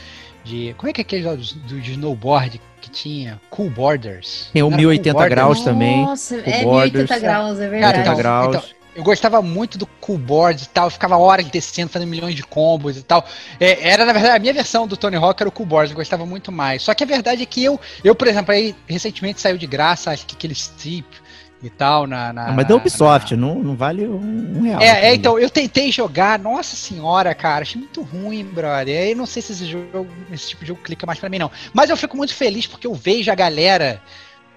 S2: de como é que é aquele jogo do, de snowboard que tinha? Cool Borders.
S1: Tem o
S2: Não era Cool
S1: 1080
S2: Borders?
S1: graus também.
S3: Nossa, é
S1: borders.
S3: 1080 graus, é
S2: Cara,
S3: verdade.
S2: então,
S1: 80 graus.
S2: então, eu gostava muito do Cool Boards e tal, eu ficava horas descendo, fazendo milhões de combos e tal. É, era, na verdade, a minha versão do Tony Hawk era o Cool Boards, eu gostava muito mais. Só que a verdade é que eu, eu por exemplo, aí recentemente saiu de graça, acho que aquele Steep e tal, na. na
S1: Ah, mas da
S2: na-
S1: Ubisoft, não, não vale um, um real.
S2: É, é, então, eu tentei jogar, nossa senhora, cara, achei muito ruim, brother. Aí eu não sei se esse jogo, esse tipo de jogo clica mais pra mim, não. Mas eu fico muito feliz porque eu vejo a galera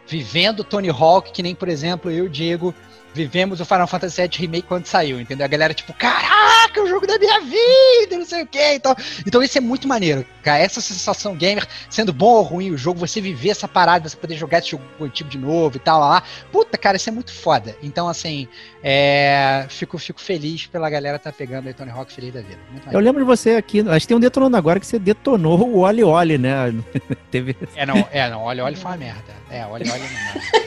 S2: vivendo Tony Hawk, que nem, por exemplo, eu Diego vivemos o Final Fantasy VII Remake quando saiu, entendeu? A galera, tipo, caraca, o jogo da minha vida, não sei o que então, então isso é muito maneiro, cara. Essa sensação gamer, sendo bom ou ruim o jogo, você viver essa parada, você poder jogar esse jogo antigo de novo e tal, lá, lá. Puta, cara, isso é muito foda. Então, assim, é, fico, fico feliz pela galera tá pegando aí Tony Hawk feliz da vida. Muito
S1: Eu lembro de você aqui, acho que tem um detonando agora que você detonou o Oli Oli, né? <laughs> Teve.
S2: É, não, é, não, olha, olha foi uma merda. É, olha, olha,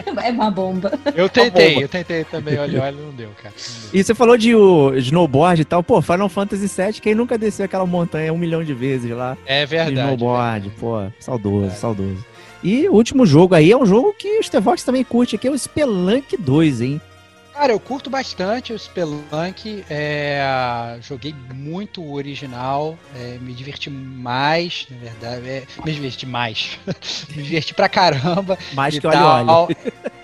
S2: não.
S3: É uma bomba.
S2: Eu tentei, eu tentei também, olha, olha, não deu, cara. Não deu.
S1: E você falou de o snowboard e tal, pô, Final Fantasy VII, quem nunca desceu aquela montanha um milhão de vezes lá?
S2: É
S1: de
S2: verdade.
S1: snowboard,
S2: verdade.
S1: pô, saudoso,
S2: Verdade.
S1: saudoso. E o último jogo aí é um jogo que o Stevox também curte, que é o Spelunk 2, hein?
S2: Cara, eu curto bastante o Spelunk. é, joguei muito o original. é, me diverti mais, na verdade. é, me diverti mais. <laughs> me diverti pra caramba.
S1: Mais que
S2: tal.
S1: Oli.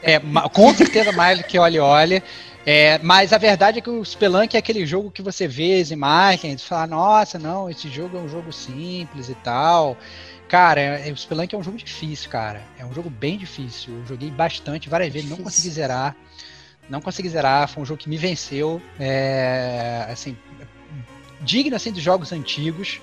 S2: É, com certeza mais do que Oli Oli. É, mas a verdade é que o Spelunk é aquele jogo que você vê as imagens e fala, nossa, não, esse jogo é um jogo simples e tal. Cara, é- o Spelunk é um jogo difícil, cara. É um jogo bem difícil. Eu joguei bastante, várias vezes, não consegui zerar. Não consegui zerar, foi um jogo que me venceu. É, assim, digno assim dos jogos antigos.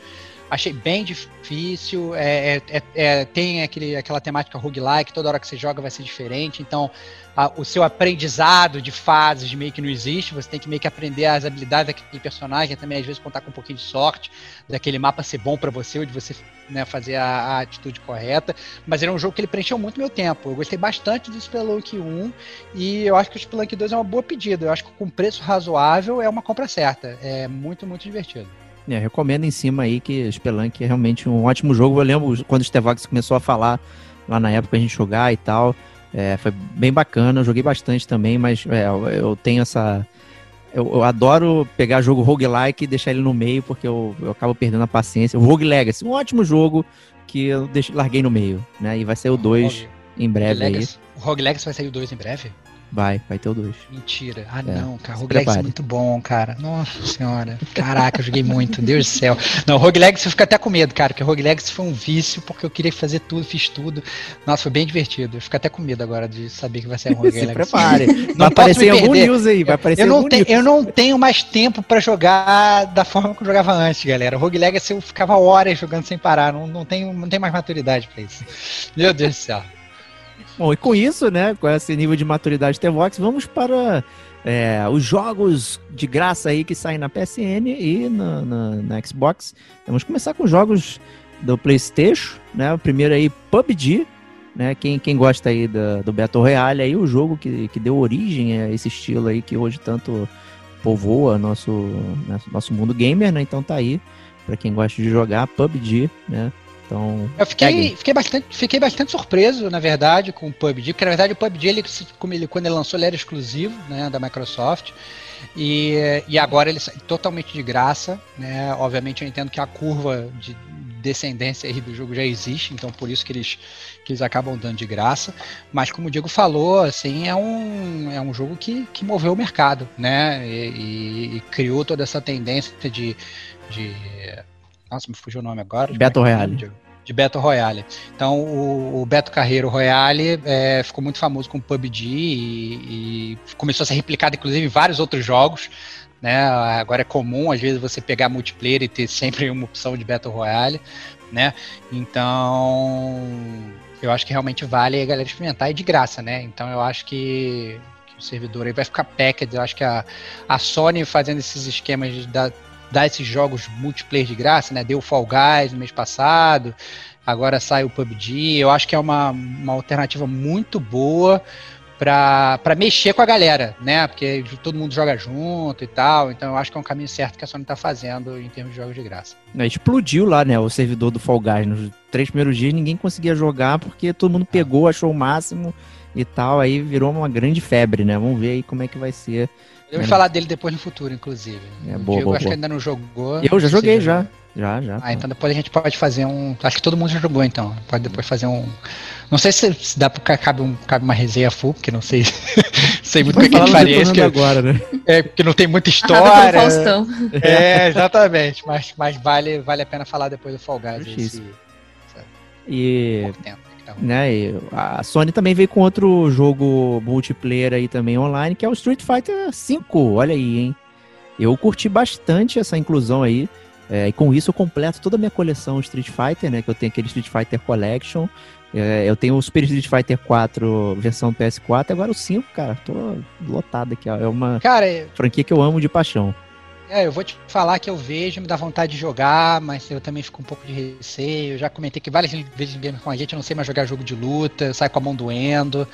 S2: Achei bem difícil. É, é- é- é- tem aquele, aquela temática roguelike, toda hora que você joga vai ser diferente. Então, a- o seu aprendizado de fases meio que não existe. Você tem que meio que aprender as habilidades daquele personagem, também às vezes contar com um pouquinho de sorte, daquele mapa ser bom pra você, ou de você né, fazer a, a atitude correta. Mas era um jogo que ele preencheu muito meu tempo. Eu gostei bastante do Spelunk 1 e eu acho que o Spelunk 2 é uma boa pedida. Eu acho que com preço razoável é uma compra certa. É muito, muito divertido.
S1: É, recomendo em cima aí que Spelunk é realmente um ótimo jogo. Eu lembro quando o Stevox começou a falar lá na época a gente jogar e tal. É, foi bem bacana, eu joguei bastante também, mas é, eu- tenho essa. Eu, eu adoro pegar jogo roguelike e deixar ele no meio, porque eu, eu acabo perdendo a paciência. O Rogue Legacy, um ótimo jogo que eu deixei, larguei no meio, né? E vai sair o 2
S2: Rogue-
S1: em breve aí.
S2: Legacy. O Rogue Legacy vai sair o 2 em breve?
S1: Vai, vai ter o 2.
S2: Mentira. Ah,
S1: É,
S2: não, cara.
S1: se
S2: Rogue Legacy é muito bom, cara. Nossa senhora. Caraca, eu joguei muito. Deus do céu. Não, Rogue Legacy eu fico até com medo, cara, porque Rogue Legacy foi um vício, porque eu queria fazer tudo, fiz tudo. Nossa, foi bem divertido. Eu fico até com medo agora de saber que vai ser um <laughs> Rogue
S1: Se prepare. vai
S2: posso
S1: aparecer algum news aí, vai aparecer
S2: Eu não,
S1: algum
S2: tenho, eu não tenho mais tempo pra jogar da forma que eu jogava antes, galera. Rogue Legacy eu ficava horas jogando sem parar. Não, não, tenho, não tenho mais maturidade pra isso. Meu Deus do céu.
S1: Bom, e com isso, né, com esse nível de maturidade T-Vox, vamos para é, os jogos de graça aí que saem na PSN e na, na- na Xbox. Vamos começar com os jogos do PlayStation, né? O primeiro aí, PUBG, né? Quem, quem gosta aí da- do Battle Royale, aí o jogo que, que deu origem a esse estilo aí que hoje tanto povoa nosso, nosso, nosso mundo gamer, né? Então tá aí, para quem gosta de jogar PUBG, né? Então,
S2: Eu fiquei, fiquei, bastante, fiquei bastante surpreso, na verdade, com o PUBG, porque na verdade o PUBG, ele, como ele, quando ele lançou, ele era exclusivo né, da Microsoft. E, e agora ele sai totalmente de graça. Né? Obviamente eu entendo que a curva de descendência aí do jogo já existe, então por isso que eles, que eles acabam dando de graça. Mas como o Diego falou, assim, é um, é um jogo que, que moveu o mercado, né? E, e- e criou toda essa tendência de. de nossa, me fugiu o nome agora. de
S1: Battle
S2: é é
S1: Royale.
S2: De Battle Royale. Então, o, o Beto Carreiro Royale é, ficou muito famoso com PUBG e, e começou a ser replicado, inclusive, em vários outros jogos. Né? Agora é comum, às vezes, você pegar multiplayer e ter <laughs> sempre uma opção de Battle Royale. Né? Então, eu acho que realmente vale a galera experimentar e de graça. Né? Então, eu acho que, o servidor aí vai ficar packed. Eu acho que a, a Sony fazendo esses esquemas de dar, dar esses jogos multiplayer de graça, né? Deu Fall Guys no mês passado, agora sai o PUBG. Eu acho que é uma, uma alternativa muito boa para mexer com a galera, né? Porque todo mundo joga junto e tal. Então eu acho que é um caminho certo que a Sony tá fazendo em termos de jogos de graça.
S1: né, explodiu lá, né, o servidor do Fall Guys. Nos três primeiros dias ninguém conseguia jogar porque todo mundo pegou, achou o máximo e tal. Aí virou uma grande febre, né? Vamos ver aí como é que vai ser.
S2: Eu vou
S1: É.
S2: falar dele depois no futuro, inclusive.
S1: É,
S2: o
S1: boa,
S2: Diego
S1: boa,
S2: acho
S1: boa.
S2: que ainda não jogou.
S1: Eu já joguei, já. Já, já.
S2: Ah, então depois a gente pode fazer um. Acho que todo mundo já jogou, então. Pode depois fazer um. Não sei se, se dá pra cabe, um, cabe uma resenha full, porque não sei. <laughs> sei muito o que, que a gente faria isso, que,
S1: agora, né?
S2: é, porque não tem muita história.
S3: Faustão.
S2: É, exatamente. Mas, mas vale, vale a pena falar depois do Fall Guys. Esse,
S1: E,
S2: tempo tá
S1: né, e a Sony também veio com outro jogo multiplayer aí também online, que é o Street Fighter V. Olha aí, hein? Eu curti bastante essa inclusão aí. é, e com isso eu completo toda a minha coleção Street Fighter, né? Que eu tenho aquele Street Fighter Collection. É, eu tenho o Super Street Fighter 4 versão PS4 e agora o 5, cara. Tô lotado aqui, ó. É uma
S2: Cara,
S1: franquia que eu amo de paixão.
S2: É, eu vou te falar que eu vejo, me dá vontade de jogar, mas eu também fico um pouco de receio. Eu já comentei que várias vezes game com a gente eu não sei mais jogar jogo de luta, eu saio com a mão doendo,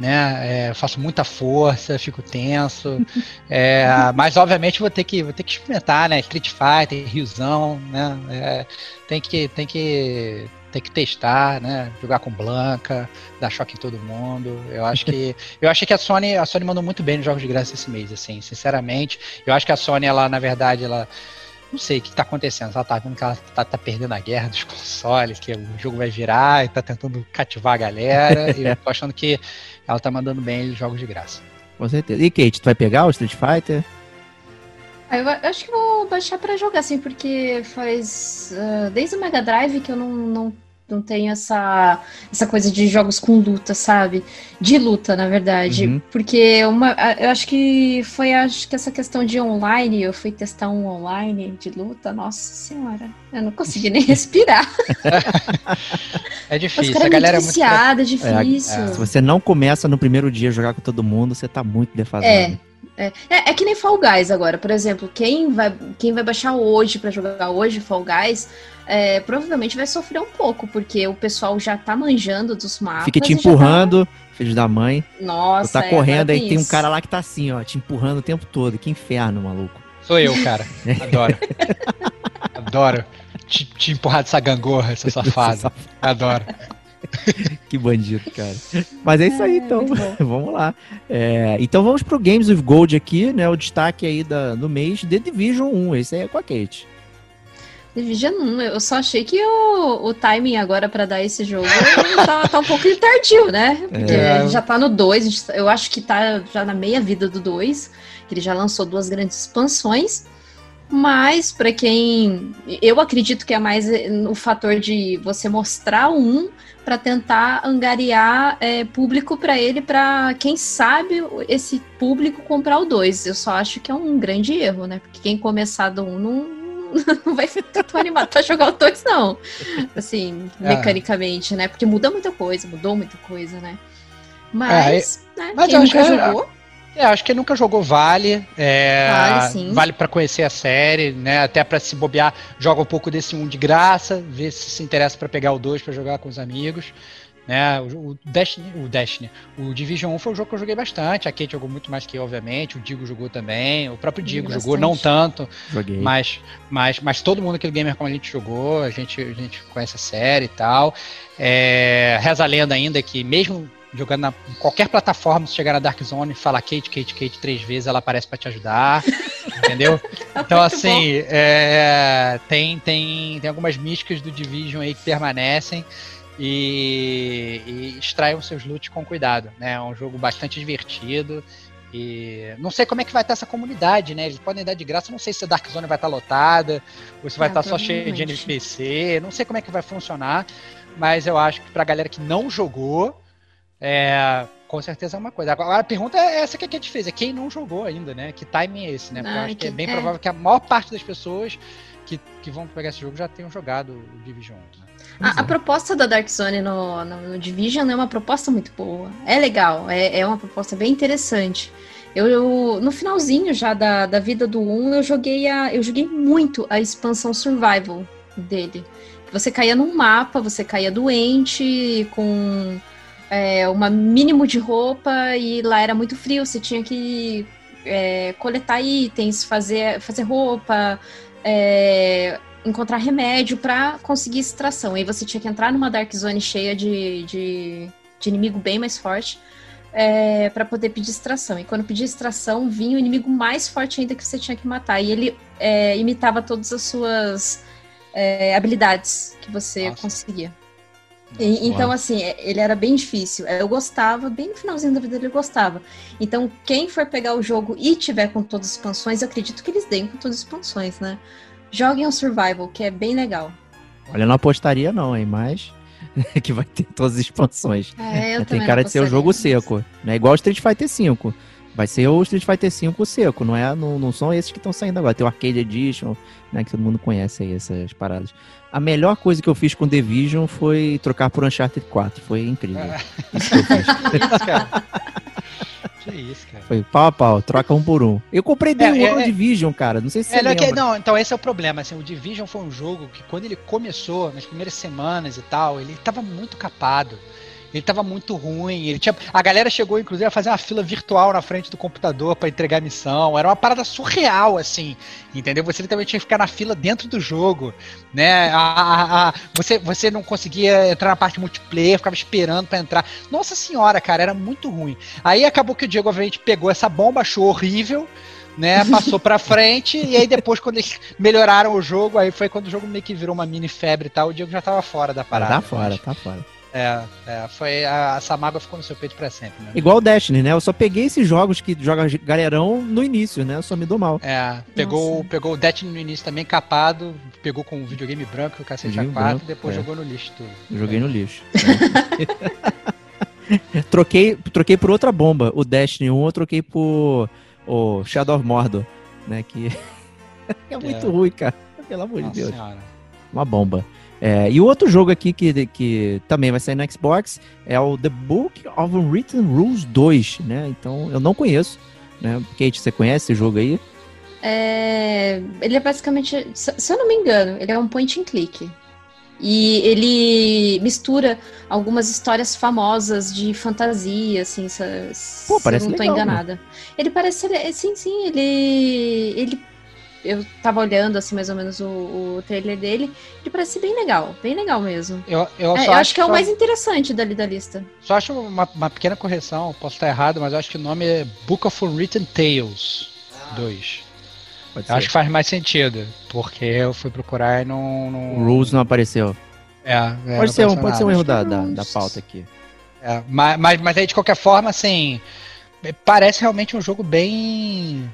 S2: né? É, faço muita força, fico tenso. <laughs> É, mas obviamente vou ter que vou ter que experimentar, né? Street Fighter, Riozão, né? É, tem que tem que tem que testar, né? Jogar com Blanca, dar choque em todo mundo. Eu acho que <laughs> eu achei que a Sony a Sony mandou muito bem nos jogos de graça esse mês, assim, sinceramente. Eu acho que a Sony, ela, na verdade, ela. Não sei o que tá acontecendo. Ela tá vendo que ela tá, tá perdendo a guerra dos <laughs> consoles, que o jogo vai virar e tá tentando cativar a galera. e eu tô achando que ela tá mandando bem os jogos de graça.
S1: Com certeza. E Kate, tu vai pegar o Street Fighter?
S3: Ah, Eu a- acho que vou baixar pra jogar, assim, porque faz. ah, desde o Mega Drive que eu não, não, não tenho essa, essa coisa de jogos com luta, sabe? De luta, na verdade.
S1: Uhum.
S3: Porque uma, eu acho que foi acho que essa questão de online, eu fui testar um online de luta, nossa senhora, eu não consegui nem <laughs> respirar.
S2: É difícil, a
S3: é
S2: galera é
S3: muito
S2: muito.
S3: viciada, é difícil.
S1: Se você não começa no primeiro dia a jogar com todo mundo, você tá muito defasado.
S3: É. É, é, é que nem Fall Guys agora, por exemplo, quem vai, quem vai baixar hoje pra jogar hoje Fall Guys, é, provavelmente vai sofrer um pouco, porque o pessoal já tá manjando dos mapas.
S1: Fica te
S3: e tá-
S1: empurrando, filho da mãe.
S3: Nossa,
S1: tu tá
S3: é,
S1: correndo aí, tem um cara lá que tá assim, ó, te empurrando o tempo todo. Que inferno, maluco.
S2: Sou eu, cara. <laughs> Adoro. Adoro. Te, te empurrar dessa gangorra, essa <laughs> safada. Adoro. <laughs>
S1: que bandido, cara. Mas é isso aí,
S3: É,
S1: então. <laughs> vamos lá. É, então vamos pro Games with Gold aqui, né? O destaque aí da, do mês, The Division 1. Esse aí é com a Kate.
S3: Division 1, eu só achei que o, o timing agora pra dar esse jogo <laughs> tá, tá um pouco tardio, né? Porque
S2: É.
S3: já tá no 2, a gente tá- eu acho que tá já na meia vida do 2, que ele já lançou duas grandes expansões. Mas pra quem. Eu acredito que é mais o fator de você mostrar 1 para tentar angariar é, público pra ele, pra quem sabe esse público comprar o 2. Eu só acho que é um grande erro, né? Porque quem começar do 1 não, <laughs> não vai ficar tão animado pra jogar o 2, não. Assim,
S2: É.
S3: mecanicamente, né? Porque muda muita coisa, mudou muita coisa, né? Mas, né,
S2: mas
S3: quem nunca
S2: que-
S3: jogou,
S2: É, acho que nunca jogou Vale. É,
S3: Vale, sim.
S2: Vale pra conhecer a série, né? Até pra se bobear, joga um pouco desse um de graça, ver se se interessa pra pegar o dois pra jogar com os amigos. Né? O, o Destiny, o Destiny, o Division 1 foi um jogo que eu joguei bastante. A Kate jogou muito mais que eu, obviamente. O Digo jogou também. O próprio Digo jogou,
S3: bastante.
S2: não tanto,
S1: Joguei.
S2: mas, mas, mas todo mundo aquele gamer como a gente jogou, a gente, a gente conhece a série e tal. É, reza a lenda ainda que mesmo jogando na, em qualquer plataforma, se chegar na Dark Zone e falar Kate, Kate, Kate três vezes, ela aparece pra te ajudar. <laughs> entendeu? Então,
S3: Muito
S2: assim, é, tem, tem, tem algumas místicas do Division aí que permanecem e, e extraiam seus loots com cuidado, né? É um jogo bastante divertido. E não sei como é que vai estar essa comunidade, né? Eles podem dar de graça, não sei se a Dark Zone vai estar lotada, ou se vai
S3: Ah,
S2: estar só cheia de. NPC, não sei como é que vai funcionar, mas eu acho que pra galera que não jogou, é, com certeza é uma coisa. Agora a pergunta é essa que a gente fez, é quem não jogou ainda, né? Que timing é esse, né? Porque eu
S3: Ah,
S2: acho que é bem
S3: é.
S2: provável que a maior parte das pessoas que, que vão pegar esse jogo já tenham jogado o Division. Né?
S3: A, a proposta da Dark Zone no, no, no Division é uma proposta muito boa. É legal, é, é uma proposta bem interessante. Eu, eu- no finalzinho já da, da vida do 1, eu joguei a, eu joguei muito a expansão Survival dele. Você caía num mapa, você caía doente, com é, uma mínimo de roupa, e lá era muito frio, você tinha que é, coletar itens, fazer, fazer roupa, é, encontrar remédio pra conseguir extração. Aí você tinha que entrar numa Dark Zone cheia de, de, de inimigo bem mais forte é, para poder pedir extração. E quando pedia extração, vinha o inimigo mais forte ainda que você tinha que matar. E ele é, imitava todas as suas é, habilidades que você
S2: Nossa.
S3: conseguia. E- então, assim, é- ele era bem difícil. Eu gostava, bem no finalzinho da vida dele eu gostava. Então, quem for pegar o jogo e tiver com todas as expansões, eu acredito que eles deem com todas as expansões, né? Joguem o Survival, que é bem legal.
S1: Olha, não apostaria não, hein, mas <laughs> que vai ter todas as expansões.
S3: É, eu
S1: Tem cara de ser o
S3: gostaria,
S1: jogo seco, né? Igual o Street Fighter V. Vai ser o Street Fighter V seco, não é? Não, não são esses que estão saindo agora. Tem o Arcade Edition, né? Que todo mundo conhece aí essas paradas. A melhor coisa que eu fiz com Division foi trocar por Uncharted 4. Foi incrível. Isso que eu fiz. <laughs>
S2: Que isso, cara? que isso, cara?
S1: Foi pau a pau, troca um por um. Eu comprei Day
S2: É, é,
S1: One
S2: é.
S1: Division, cara. Não sei se você
S2: É, não, é que-
S1: lembra.
S2: não, então esse é o problema. Assim, o Division foi um jogo que quando ele começou, nas primeiras semanas e tal, ele tava muito capado. Ele tava muito ruim. Ele tinha, a galera chegou, inclusive, a fazer uma fila virtual na frente do computador pra entregar a missão. Era uma parada surreal, assim. Entendeu? Você literalmente tinha que ficar na fila dentro do jogo. Né? A, a- a- você, você não conseguia entrar na parte multiplayer, ficava esperando pra entrar. Nossa senhora, cara, era muito ruim. Aí acabou que o Diego, obviamente, pegou essa bomba, achou horrível né? <laughs> Passou pra frente e aí depois quando eles melhoraram o jogo, aí foi quando o jogo meio que virou uma mini febre e tal, o Diego já tava fora da parada.
S1: Tá fora,
S2: mas,
S1: tá fora.
S2: É, é, foi a, essa mágoa ficou no seu peito pra sempre, né?
S1: Igual o Destiny, né? Eu só peguei esses jogos que joga galerão no início, né? Eu só me dou mal.
S2: É, pegou,
S3: Nossa.
S2: pegou o Destiny no início também capado, pegou com o videogame branco, o cacete
S1: Videogame
S2: A4,
S1: branco,
S2: e depois
S1: é.
S2: jogou no lixo tudo.
S1: Joguei no lixo. <laughs> troquei, troquei por outra bomba. O Destiny 1 eu troquei por o Shadow of Mordor, né? Que <laughs> é muito
S2: É.
S1: ruim, cara. Pelo amor de
S2: Nossa
S1: Deus.
S2: senhora.
S1: Uma bomba. É, e o outro jogo aqui que, que também vai sair no Xbox é o The Book of Unwritten Rules 2, né? Então eu não conheço. Né? Kate, você conhece esse jogo aí?
S3: É, ele é basicamente, se eu não me engano, ele é um point and click. E ele mistura algumas histórias famosas de fantasia, assim, se,
S1: Pô,
S3: se não tô
S1: legal, né?
S3: enganada. Ele parece, sim, sim, ele, ele, eu tava olhando assim mais ou menos o, o trailer dele, ele parece bem legal, bem legal mesmo.
S2: Eu, eu,
S3: É,
S2: só
S3: eu acho que é o
S2: só-
S3: mais interessante dali da lista.
S2: Só acho uma, uma pequena correção, posso estar errado, mas eu acho que o nome é Book of Unwritten Tales 2.
S1: Pode
S2: Eu acho que faz mais sentido, porque eu fui procurar e não. não...
S1: O Rules não apareceu.
S2: É, é, não
S1: Pode ser, um, pode ser um erro da, da,
S3: Rules.
S1: da pauta aqui.
S2: É, mas, mas, mas aí, de qualquer forma, assim, parece realmente um jogo bem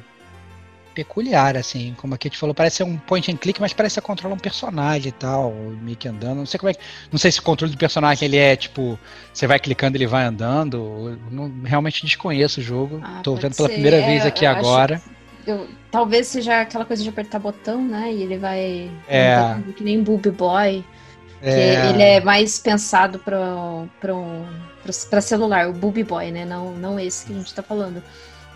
S2: peculiar, assim, como a Kate falou, parece ser um point and click, mas parece que você controla um personagem e tal, meio que andando, não sei como é que, não sei se o controle do personagem ele é, tipo, você vai clicando ele vai andando, eu não, realmente desconheço o jogo,
S3: Ah,
S2: tô vendo pela
S3: ser.
S2: primeira
S3: É,
S2: vez aqui
S3: eu acho-
S2: agora,
S3: Eu- talvez seja aquela coisa de apertar botão, né? E ele vai
S2: É.
S3: andando que nem Booby Boy. Que
S2: É.
S3: ele é mais pensado para um, para celular, o Booby Boy, né? Não, não esse que a gente tá falando.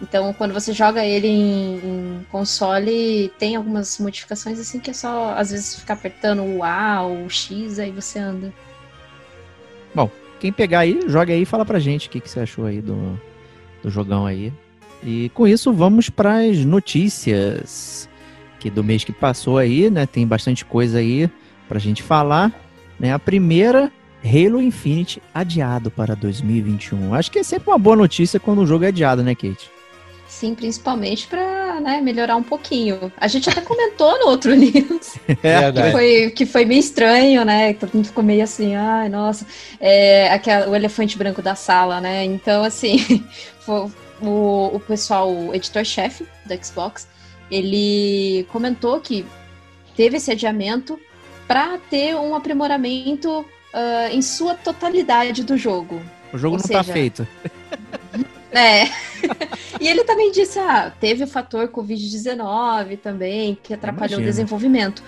S3: Então, quando você joga ele em, em console, tem algumas modificações assim que é só, às vezes, ficar apertando o A ou o X, aí você anda.
S1: quem pegar aí, joga aí e fala pra gente o que, que você achou aí do, do jogão aí. E com isso, vamos para as notícias que do mês que passou aí, né? Tem bastante coisa aí pra gente falar. Né? A primeira, Halo Infinite adiado para 2021. Acho que é sempre uma boa notícia quando o jogo é adiado, né, Kate?
S3: Sim, principalmente para né, melhorar um pouquinho. A gente até comentou no outro <laughs> news
S2: É,
S3: que, foi, que foi meio estranho, né? Todo mundo ficou meio assim, ai, nossa, é, aquela, o elefante branco da sala, né? Então, assim, <laughs> o, o pessoal, o editor-chefe da Xbox, ele comentou que teve esse adiamento para ter um aprimoramento ah, em sua totalidade do jogo.
S1: O jogo
S3: Ou
S1: não tá
S3: seja,
S1: feito. <laughs>
S3: É. <laughs> e ele também disse: ah, teve o fator Covid-19 também, que atrapalhou o desenvolvimento.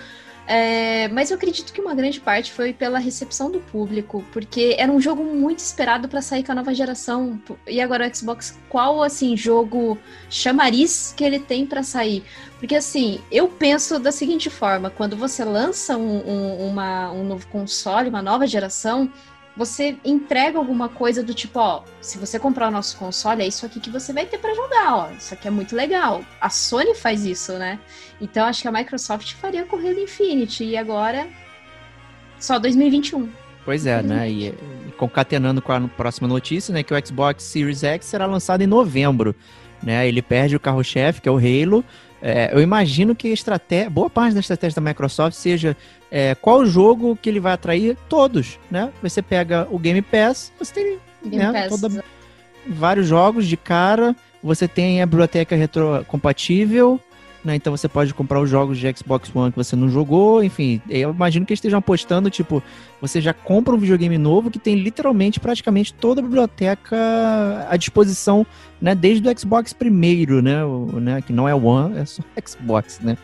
S3: É, mas eu acredito que uma grande parte foi pela recepção do público, porque era um jogo muito esperado para sair com a nova geração. E agora o Xbox, qual assim jogo chamariz que ele tem para sair? Porque assim, eu penso da seguinte forma: quando você lança um, um- uma- um novo console, uma nova geração, você entrega alguma coisa do tipo, ó, se você comprar o nosso console, é isso aqui que você vai ter pra jogar, ó. Isso aqui é muito legal. A Sony faz isso, né? Então acho que a Microsoft faria com o Halo Infinite e agora só 2021.
S1: Pois é, né? E, concatenando com a próxima notícia, né? Que o Xbox Series X será lançado em novembro. Né? Ele perde o carro-chefe, que é o Halo. É, eu imagino que estratégia, boa parte da estratégia da Microsoft seja é, qual jogo que ele vai atrair? Todos, né? Você pega o Game Pass, você tem
S3: Game
S1: É,
S3: Pass.
S1: toda- vários jogos de cara, você tem a biblioteca retrocompatível, né? Então você pode comprar os jogos de Xbox One que você não jogou, enfim. Eu imagino que eles estejam apostando, tipo, você já compra um videogame novo que tem literalmente praticamente toda a biblioteca à disposição, né? Desde o Xbox primeiro, né? O, né? Que não é One, é só Xbox, né?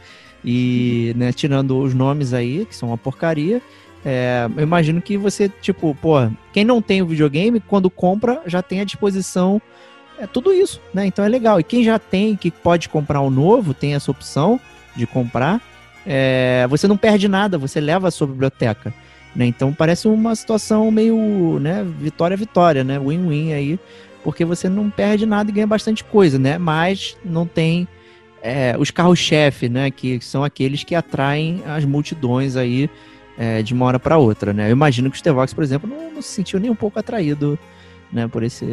S1: E, né, tirando os nomes aí, que são uma porcaria, é, eu imagino que você, tipo, pô, quem não tem o videogame, quando compra, já tem à disposição é, tudo isso, né? Então é legal. E quem já tem, que pode comprar o novo, tem essa opção de comprar, é, você não perde nada, você leva a sua biblioteca. Né? Então parece uma situação meio, né, vitória-vitória, né? Win-win aí, porque você não perde nada e ganha bastante coisa, né? Mas não tem é, os carros-chefe, né? Que são aqueles que atraem as multidões aí é, de uma hora para outra, né? Eu imagino que o Stevox, por exemplo, não, não se sentiu nem um pouco atraído, né? Por esse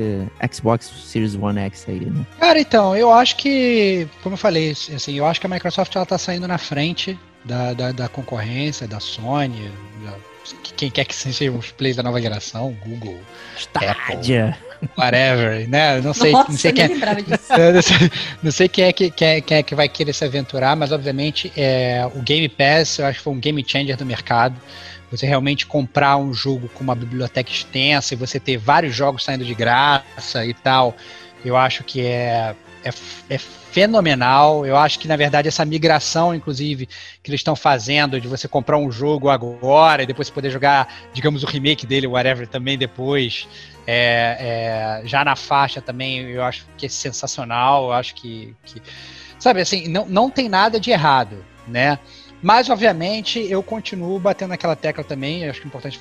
S1: Xbox Series One X aí, né?
S2: Cara, então, eu acho que, como eu falei, assim, eu acho que a Microsoft ela tá saindo na frente da, da, da concorrência, da Sony, da- quem quer que sejam os plays da nova geração, Google,
S1: Stadia.
S2: Whatever, né? Não sei,
S3: Nossa,
S2: não sei quem é, <laughs> não sei quem é que, quem é, quem é que vai querer se aventurar, mas obviamente é, o Game Pass eu acho que foi um game changer do mercado. Você realmente comprar um jogo com uma biblioteca extensa e você ter vários jogos saindo de graça e tal, eu acho que é, é, é fenomenal. Eu acho que na verdade essa migração, inclusive, que eles estão fazendo de você comprar um jogo agora e depois poder jogar, digamos, o remake dele, whatever, também depois. É, é, já na faixa também, eu acho que é sensacional. Eu acho que, que sabe assim, não, não tem nada de errado, né? Mas, obviamente, eu continuo batendo naquela tecla também. Eu acho que é importante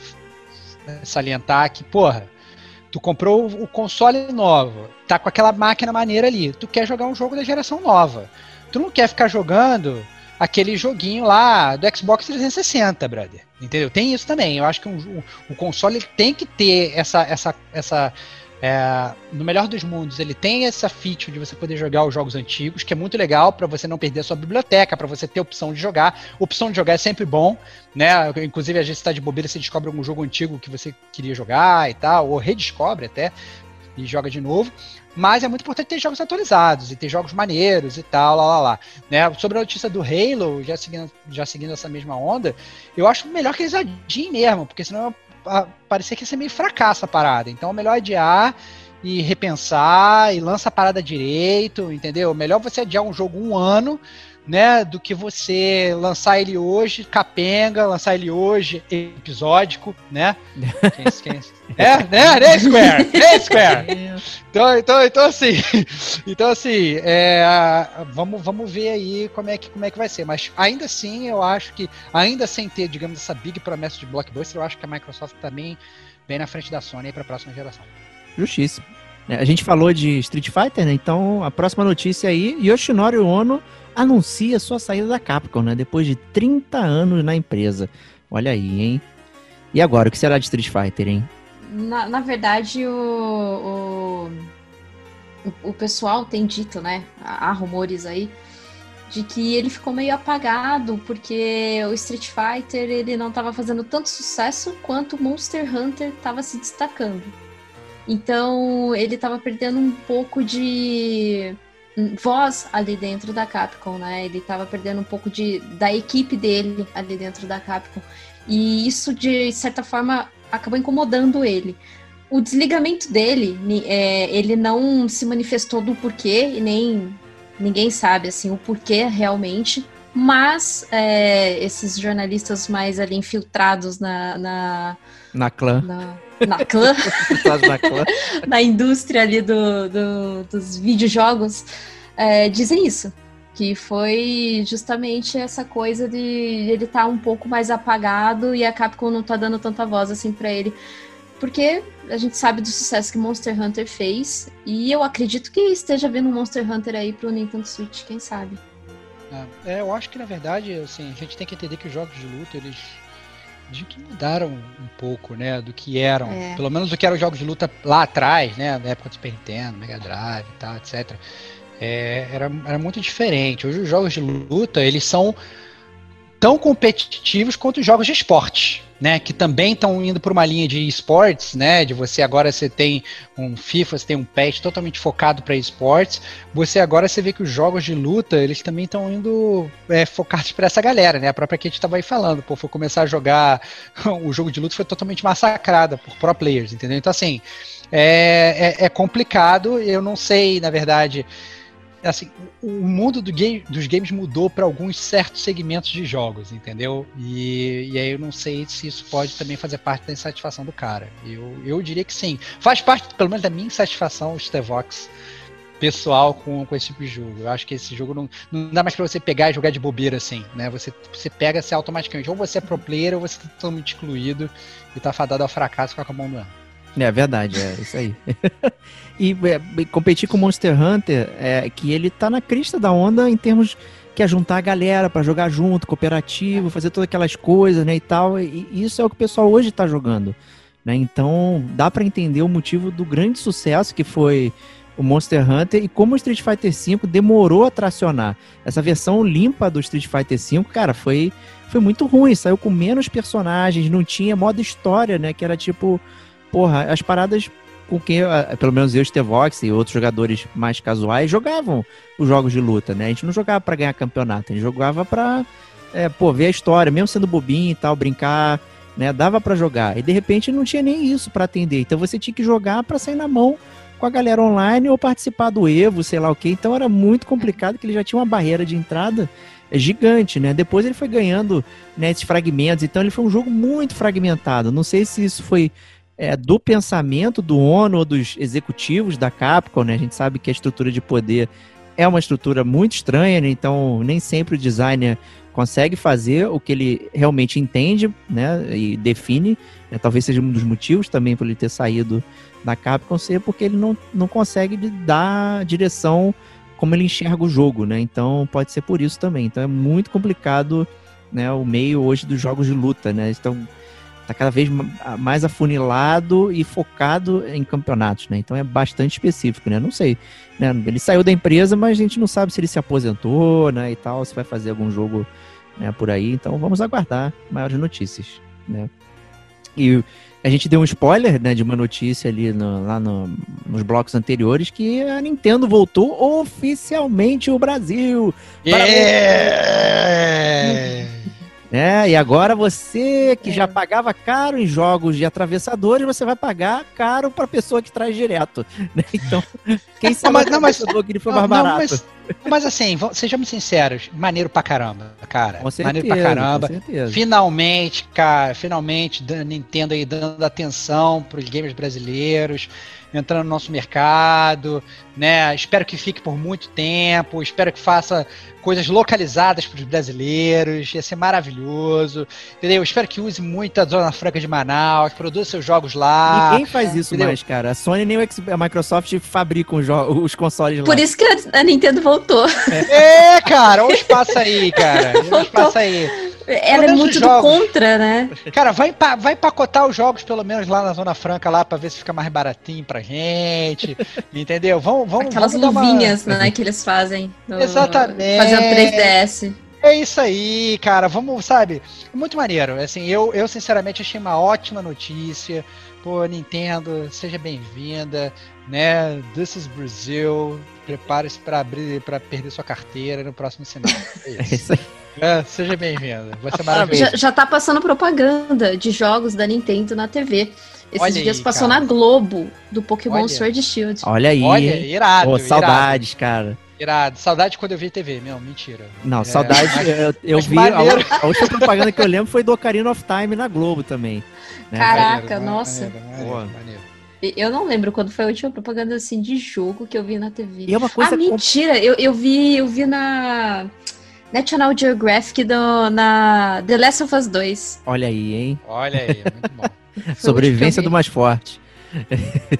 S2: salientar que, porra, tu comprou o console novo, tá com aquela máquina maneira ali, tu quer jogar um jogo da geração nova. Tu não quer ficar jogando aquele joguinho lá do Xbox 360, brother. Entendeu? Tem isso também. Eu acho que um, um- o console tem que ter essa. essa, essa é, no melhor dos mundos, ele tem essa feature de você poder jogar os jogos antigos, que é muito legal para você não perder a sua biblioteca, para você ter opção de jogar. Opção de jogar é sempre bom, né? Inclusive, às vezes você tá de bobeira, você descobre algum jogo antigo que você queria jogar e tal, ou redescobre até e joga de novo. Mas é muito importante ter jogos atualizados e ter jogos maneiros e tal, lá lá lá. Né? Sobre a notícia do Halo, já seguindo, já seguindo essa mesma onda, eu acho melhor que eles adiem mesmo, porque senão a- parecia que ia ser meio fracasso a parada. Então é melhor adiar e repensar e lança a parada direito, entendeu? Melhor você adiar um jogo um ano, né, do que você lançar ele hoje, capenga, lançar ele hoje, episódico, né? Quem- quem- <laughs> é, né? Né, Square? Né, Square? <laughs> Então, então, então assim, <laughs> então assim, é, vamos, vamos ver aí como é, que, como é que vai ser. Mas ainda assim, eu acho que, ainda sem ter, digamos, essa big promessa de blockbuster, eu acho que a Microsoft também bem na frente da Sony para a próxima geração.
S1: Justíssimo. É, a gente falou de Street Fighter, né? Então a próxima notícia aí, Yoshinori Ono anuncia sua saída da Capcom, né? Depois de 30 anos na empresa. Olha aí, hein? E agora, o que será de Street Fighter, hein?
S3: Na, na verdade, o, o, o pessoal tem dito, né? Há rumores aí de que ele ficou meio apagado porque o Street Fighter ele não estava fazendo tanto sucesso quanto o Monster Hunter estava se destacando. Então ele estava perdendo um pouco de voz ali dentro da Capcom, né? Ele estava perdendo um pouco de da equipe dele ali dentro da Capcom. E isso de certa forma acabou incomodando ele. O desligamento dele, é, ele não se manifestou do porquê e nem ninguém sabe assim o porquê realmente, mas é, esses jornalistas mais ali infiltrados na na,
S1: na clã.
S3: Na, na clã, na, clã. <laughs> na indústria ali do, do dos videojogos, é, dizem isso. Que foi justamente essa coisa de ele estar tá um pouco mais apagado e a Capcom não tá dando tanta voz assim para ele. Porque a gente sabe do sucesso que Monster Hunter fez. E eu acredito que esteja vendo um Monster Hunter aí pro Nintendo Switch, quem sabe.
S2: É, eu acho que na verdade, assim, a gente tem que entender que os jogos de luta, eles de que mudaram um pouco, né, do que eram, é. pelo menos do que eram os jogos de luta lá atrás, né, na época do Super Nintendo, Mega Drive e tal, etc. É, era, era muito diferente. Hoje os jogos de luta, eles são tão competitivos quanto os jogos de esporte, né? Que também estão indo por uma linha de esportes, né? De você agora você tem um FIFA, você tem um PES totalmente focado para esportes. Você agora você vê que os jogos de luta eles também estão indo é, focados para essa galera, né? A própria Kate estava aí falando, pô, foi começar a jogar <laughs> o jogo de luta foi totalmente massacrada por pro players, entendeu? Então assim é, é, é complicado. Eu não sei, na verdade assim, o mundo do game, dos games mudou para alguns certos segmentos de jogos, entendeu? E, e aí eu não sei se isso pode também fazer parte da insatisfação do cara. Eu, eu diria que sim. Faz parte, pelo menos, da minha insatisfação, o Stevox pessoal com, com esse tipo de jogo. Eu acho que esse jogo não, não dá mais pra você pegar e jogar de bobeira assim, né? Você, você pega se automaticamente, ou você é pro player ou você tá totalmente excluído e tá fadado ao fracasso com a mão no ano.
S1: É verdade, é isso aí. <laughs> e é, competir com Monster Hunter, é que ele tá na crista da onda em termos que é juntar a galera para jogar junto, cooperativo, fazer todas aquelas coisas, né, e tal. E isso é o que o pessoal hoje tá jogando, né? Então, dá para entender o motivo do grande sucesso que foi o Monster Hunter e como o Street Fighter V demorou a tracionar. Essa versão limpa do Street Fighter V, cara, foi foi muito ruim, saiu com menos personagens, não tinha modo história, né, que era tipo porra, as paradas com que, pelo menos eu, Stevox e outros jogadores mais casuais jogavam os jogos de luta, né? A gente não jogava para ganhar campeonato, a gente jogava pra, é, pô, ver a história, mesmo sendo bobinho e tal, brincar, né? Dava para jogar. E de repente não tinha nem isso para atender. Então você tinha que jogar para sair na mão com a galera online ou participar do Evo, sei lá o que. Então era muito complicado, que ele já tinha uma barreira de entrada gigante, né? Depois ele foi ganhando né, esses fragmentos, então ele foi um jogo muito fragmentado. Não sei se isso foi é, do pensamento do ONU ou dos executivos da Capcom, né? A gente sabe que a estrutura de poder é uma estrutura muito estranha, né? então nem sempre o designer consegue fazer o que ele realmente entende, né? E define. Né? Talvez seja um dos motivos também por ele ter saído da Capcom ser porque ele não, não consegue dar direção como ele enxerga o jogo, né? Então pode ser por isso também. Então é muito complicado, né? O meio hoje dos jogos de luta, né? Então tá cada vez mais afunilado e focado em campeonatos, né? Então é bastante específico, né? Não sei, né? Ele saiu da empresa, mas a gente não sabe se ele se aposentou, né? E tal, se vai fazer algum jogo né, por aí. Então vamos aguardar maiores notícias, né? E a gente deu um spoiler, né, de uma notícia ali no, lá no, nos blocos anteriores que a Nintendo voltou oficialmente o Brasil.
S2: Yeah!
S1: É, e agora você que é. já pagava caro em jogos de atravessadores, você vai pagar caro para pessoa que traz direto. <laughs> Né? Então, quem sabe
S2: não, mas, não, mas, que ele foi mais barato. Mas, mas, assim, sejamos sinceros, maneiro pra caramba, cara. Com certeza, maneiro pra caramba. Finalmente, cara, finalmente, Nintendo aí dando atenção pros gamers brasileiros. entrando no nosso mercado, né? Espero que fique por muito tempo, espero que faça coisas localizadas para os brasileiros, ia ser maravilhoso, entendeu? Espero que use muito a Zona Franca de Manaus, produza seus jogos lá.
S1: Ninguém faz isso
S2: entendeu?
S1: mais, cara. A Sony nem a Microsoft fabricam os, os consoles lá.
S3: Por isso que a- Nintendo voltou.
S2: É, cara, olha o espaço aí, cara. Olha o espaço aí.
S3: Ela é muito do contra, né?
S2: Cara, vai, vai empacotar os jogos, pelo menos lá na Zona Franca, lá, pra ver se fica mais baratinho pra gente. entendeu? Vamos, vamos,
S3: Aquelas
S2: vamos dar uma-
S3: luvinhas, né, que eles fazem. no-
S2: Exatamente.
S3: Fazendo 3DS.
S2: É isso aí, cara. Vamos, sabe? Muito maneiro. Assim, eu, eu sinceramente achei uma ótima notícia. Pô, Nintendo, seja bem-vinda, né? This is Brazil. Prepare-se para abrir, para perder sua carteira no próximo sinal. <laughs> É
S1: É
S2: isso.
S1: isso aí.
S2: É, seja bem-vinda. Vai ser <laughs> maravilhoso.
S3: Já, já tá passando propaganda de jogos da Nintendo na TV. Esses
S2: Olha
S3: dias
S2: aí,
S3: passou
S2: cara.
S3: na Globo do Pokémon
S2: Olha.
S3: Sword e Shield.
S1: Olha aí.
S2: Olha, irado,
S1: Pô,
S2: irado.
S1: saudades, cara.
S2: Irado. Saudade quando eu vi TV. Não, mentira.
S1: Não,
S2: É,
S1: saudade.
S2: mas-
S1: eu eu
S2: mas
S1: vi. A, a última propaganda que eu lembro foi do Ocarina of Time na Globo também. né?
S3: Caraca,
S2: Maneiro,
S3: nossa.
S2: maneiro, maneiro,
S1: Boa.
S2: maneiro.
S3: Eu não lembro quando foi a última propaganda assim de jogo que eu vi na TV.
S1: E é uma coisa.
S3: ah, mentira! Eu, eu vi, eu vi na National Geographic do, na The Last of Us 2.
S1: Olha aí, hein?
S2: Olha aí, muito bom. <laughs>
S1: Sobrevivência do mais forte.
S3: vi.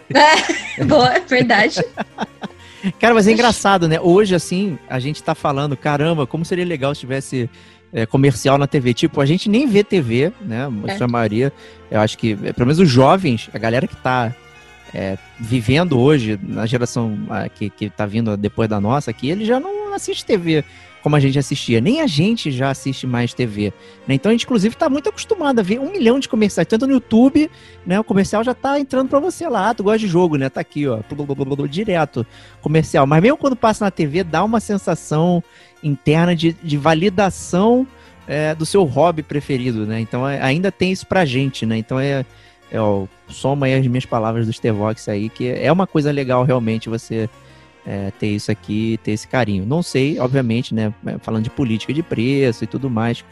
S3: <laughs> Boa, é verdade. <laughs>
S1: Cara, mas é engraçado, né? Hoje, assim, a gente tá falando, caramba, como seria legal se tivesse é, comercial na TV. Tipo, a gente nem vê TV, né? A
S3: É.
S1: sua maioria, eu acho que, é, pelo menos os jovens, a galera que tá é, vivendo hoje, na geração que, que tá vindo depois da nossa aqui, ele já não assiste TV como a gente assistia. Nem a gente já assiste mais TV. né? Então a gente, inclusive, tá muito acostumado a ver um milhão de comerciais. Tanto no YouTube, né? O comercial já tá entrando pra você lá. Ah, tu gosta de jogo, né? Tá aqui, ó. Direto comercial. Mas mesmo quando passa na TV, dá uma sensação interna de, de validação é, do seu hobby preferido, né? Então é- ainda tem isso pra gente, né? Então é, é ó, soma aí as minhas palavras do Stevox aí, que é uma coisa legal realmente você é, ter isso aqui, ter esse carinho. Não sei, obviamente, né? Falando de política de preço e tudo mais,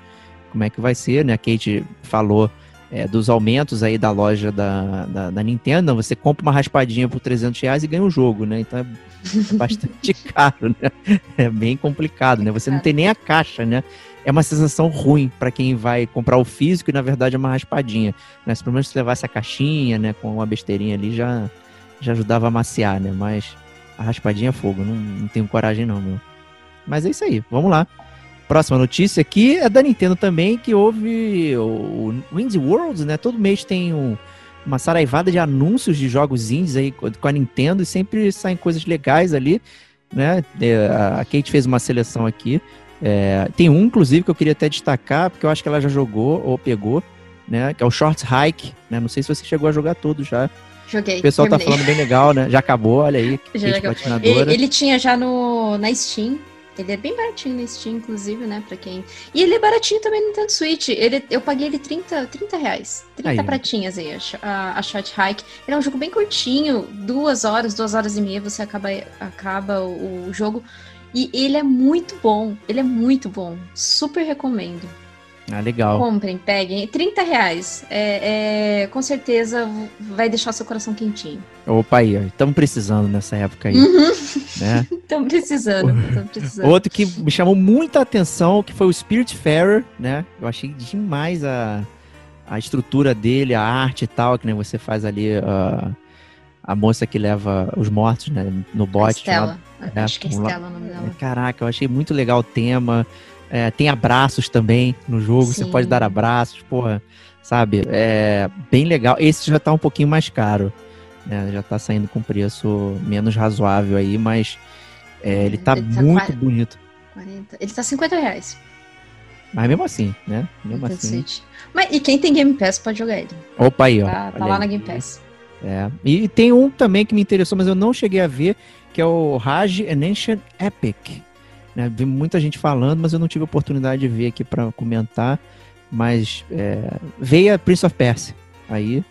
S1: como é que vai ser, né? A Kate falou é, dos aumentos aí da loja da, da, da Nintendo, você compra uma raspadinha por 300 reais e ganha o jogo, né? Então é, é <laughs> bastante caro, né? É bem complicado, né? Você não tem nem a caixa, né? É uma sensação ruim para quem vai comprar o físico e na verdade é uma raspadinha. Né? Se pelo menos você levasse a caixinha, né? Com uma besteirinha ali já, já ajudava a maciar, né? Mas a raspadinha é fogo, não, não tenho coragem não, meu. Mas é isso aí, vamos lá. Próxima notícia aqui é da Nintendo também, que houve o, Indie World, né? Todo mês tem um- uma saraivada de anúncios de jogos indies aí co- com a Nintendo e sempre saem coisas legais ali, né? É, a- A Kate fez uma seleção aqui. É, tem um, inclusive, que eu queria até destacar, porque eu acho que ela já jogou ou pegou, né? Que é o Short Hike, né? Não sei se você chegou a jogar todos já.
S3: Joguei.
S1: O pessoal tá
S3: terminei.
S1: falando bem legal, né? Já acabou, olha aí. <laughs>
S3: Já. Ele, ele tinha já no, na Steam. Ele é bem baratinho na Steam, inclusive, né? Pra quem. E ele é baratinho também no Nintendo Switch. Ele, eu paguei ele 30, 30 reais. 30
S1: Aí.
S3: pratinhas aí, a, a, Short Hike. Ele é um jogo bem curtinho, duas horas, duas horas e meia, você acaba, acaba o, o jogo. E ele é muito bom. Ele é muito bom. Super recomendo.
S1: Ah, legal.
S3: Comprem, peguem. 30 reais. É, é, com certeza vai deixar seu coração quentinho.
S1: Opa aí. Estamos precisando nessa época aí,
S3: Uhum.
S1: né? <laughs>
S3: Estamos precisando. <laughs> Estamos precisando.
S1: Outro que me chamou muita atenção, que foi o Spiritfarer, né? Eu achei demais a, a estrutura dele, a arte e tal, que você faz ali a, a moça que leva os mortos, né, no bote.
S3: Estela.
S1: É,
S3: Acho que é. Estela o nome dela.
S1: Caraca, eu achei muito legal o tema. É, tem abraços também no jogo, você
S3: Sim.
S1: pode dar abraços, porra, sabe? É bem legal. Esse já tá um pouquinho mais caro, né? Já tá saindo com preço menos razoável aí, mas é, ele tá
S3: Ele tá
S1: muito
S3: quase-
S1: bonito.
S3: 40. Ele tá 50 reais.
S1: Mas mesmo assim, né? Mesmo
S3: Nintendo
S1: assim.
S3: Mas, e quem tem Game Pass pode jogar ele.
S1: Opa aí, ó.
S3: Tá, tá lá
S1: aí.
S3: na Game Pass.
S1: É. E tem um também que me interessou, mas eu não cheguei a ver, que é o Raj and Ancient Epic. Né? Vi muita gente falando, mas eu não tive oportunidade de ver aqui pra comentar. Mas é, veio a Prince of Persia aí,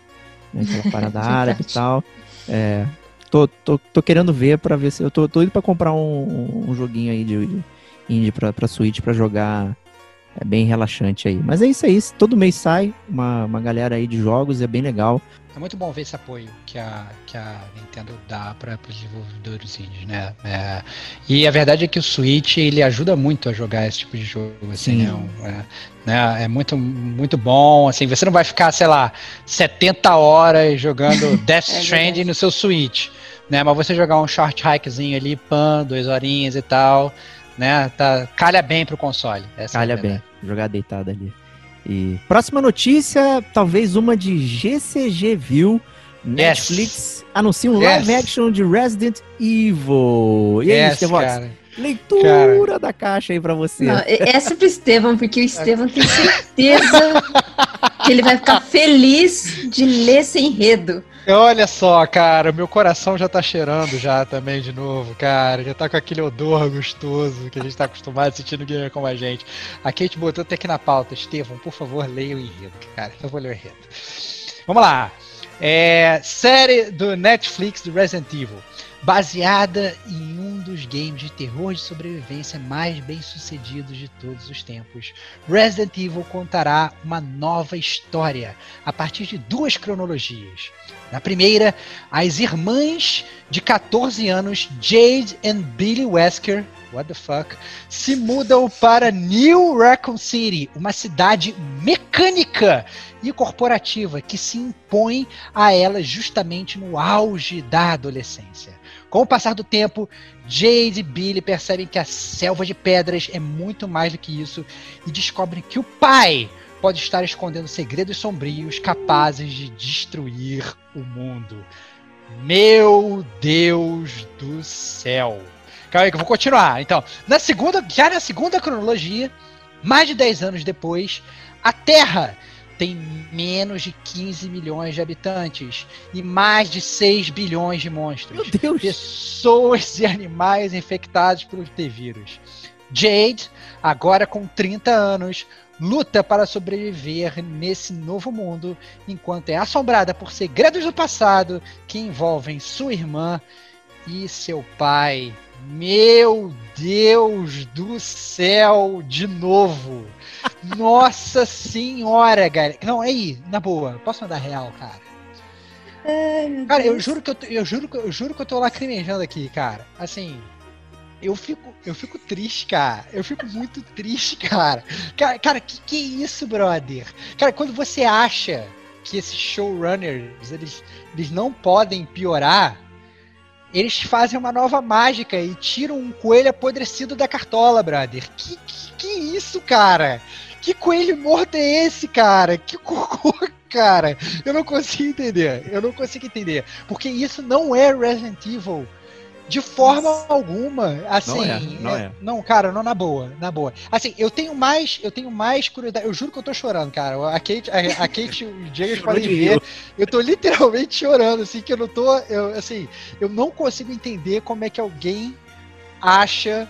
S1: né? aquela <laughs> parada árabe e tal. É, tô, tô, tô querendo ver pra ver se. Eu tô, tô indo pra comprar um, um joguinho aí de, de indie pra, pra Switch pra jogar. É bem relaxante aí. Mas é isso aí. Todo mês sai uma, uma galera aí de jogos, é bem legal.
S2: É muito bom ver esse apoio que a, que a Nintendo dá para os desenvolvedores indies, né? É, e a verdade é que o Switch ele ajuda muito a jogar esse tipo de jogo, assim, né? É, né? É muito, muito bom, assim, você não vai ficar, sei lá, 70 horas jogando <laughs> Death
S3: É
S2: Stranding no seu Switch, né? Mas você jogar um short hikezinho ali, pan, duas horinhas e tal, né? Tá, calha bem pro console. é
S1: Calha
S2: verdade.
S1: bem, jogar deitado ali. E próxima notícia, talvez uma de GCG View. Netflix anuncia um live
S2: Yes.
S1: action de Resident Evil. E aí,
S2: Yes,
S1: Estevox?
S2: cara.
S1: Leitura da caixa aí pra você.
S3: Não, essa é pro Estevam, porque o Estevam tem certeza que ele vai ficar feliz de ler esse enredo.
S2: Olha só, cara, meu coração já tá cheirando já também de novo, cara. Já tá com aquele odor gostoso que a gente tá acostumado a sentir no gamer como a gente. A Kate botou até aqui na pauta. Estevão, por favor, leia o enredo, cara. Eu vou ler o enredo. Vamos lá. É, série do Netflix do Resident Evil. Baseada em um dos games de terror de sobrevivência mais bem sucedidos de todos os tempos, Resident Evil contará uma nova história a partir de duas cronologias. Na primeira, as irmãs de 14 anos, Jade e Billy Wesker, what the fuck, se mudam para New Raccoon City, uma cidade mecânica e corporativa que se impõe a elas justamente no auge da adolescência. Com o passar do tempo, Jade e Billy percebem que a selva de pedras é muito mais do que isso e descobrem que o pai pode estar escondendo segredos sombrios capazes de destruir o mundo. Meu Deus do céu. Calma aí que eu vou continuar. Então, na segunda, já na segunda cronologia, mais de 10 anos depois, a Terra tem menos de 15 milhões de habitantes e mais de 6 bilhões de monstros
S1: Meu Deus.
S2: pessoas e animais infectados pelo T-vírus. Jade, agora com 30 anos, luta para sobreviver nesse novo mundo, enquanto é assombrada por segredos do passado que envolvem sua irmã e seu pai. Meu Deus do céu, de novo. <laughs> Nossa senhora, galera. Não, aí, na boa, posso mandar real, cara? Cara, eu juro que eu, eu juro que eu juro que eu tô lacrimejando aqui, cara. Assim, eu fico, eu fico triste, cara. Eu fico muito triste, cara. Cara, cara, que que é isso, brother? Cara, quando você acha que esses showrunners, eles, eles não podem piorar, eles fazem uma nova mágica e tiram um coelho apodrecido da cartola, brother. Que que, que isso, cara? Que coelho morto é esse, cara? Que cocô, <laughs> cara? Eu não consigo entender. Eu não consigo entender. Porque isso não é Resident Evil. De forma alguma. Assim,
S1: Não é, não é.
S2: Não, cara, não na boa, na boa. Assim, eu tenho mais, eu tenho mais curiosidade. Eu juro que eu tô chorando, cara. A Kate, a, a Kate e o <laughs> Diego podem
S1: de
S2: ver. Eu tô literalmente chorando, assim, que eu não tô. Eu, assim, eu não consigo entender como é que alguém acha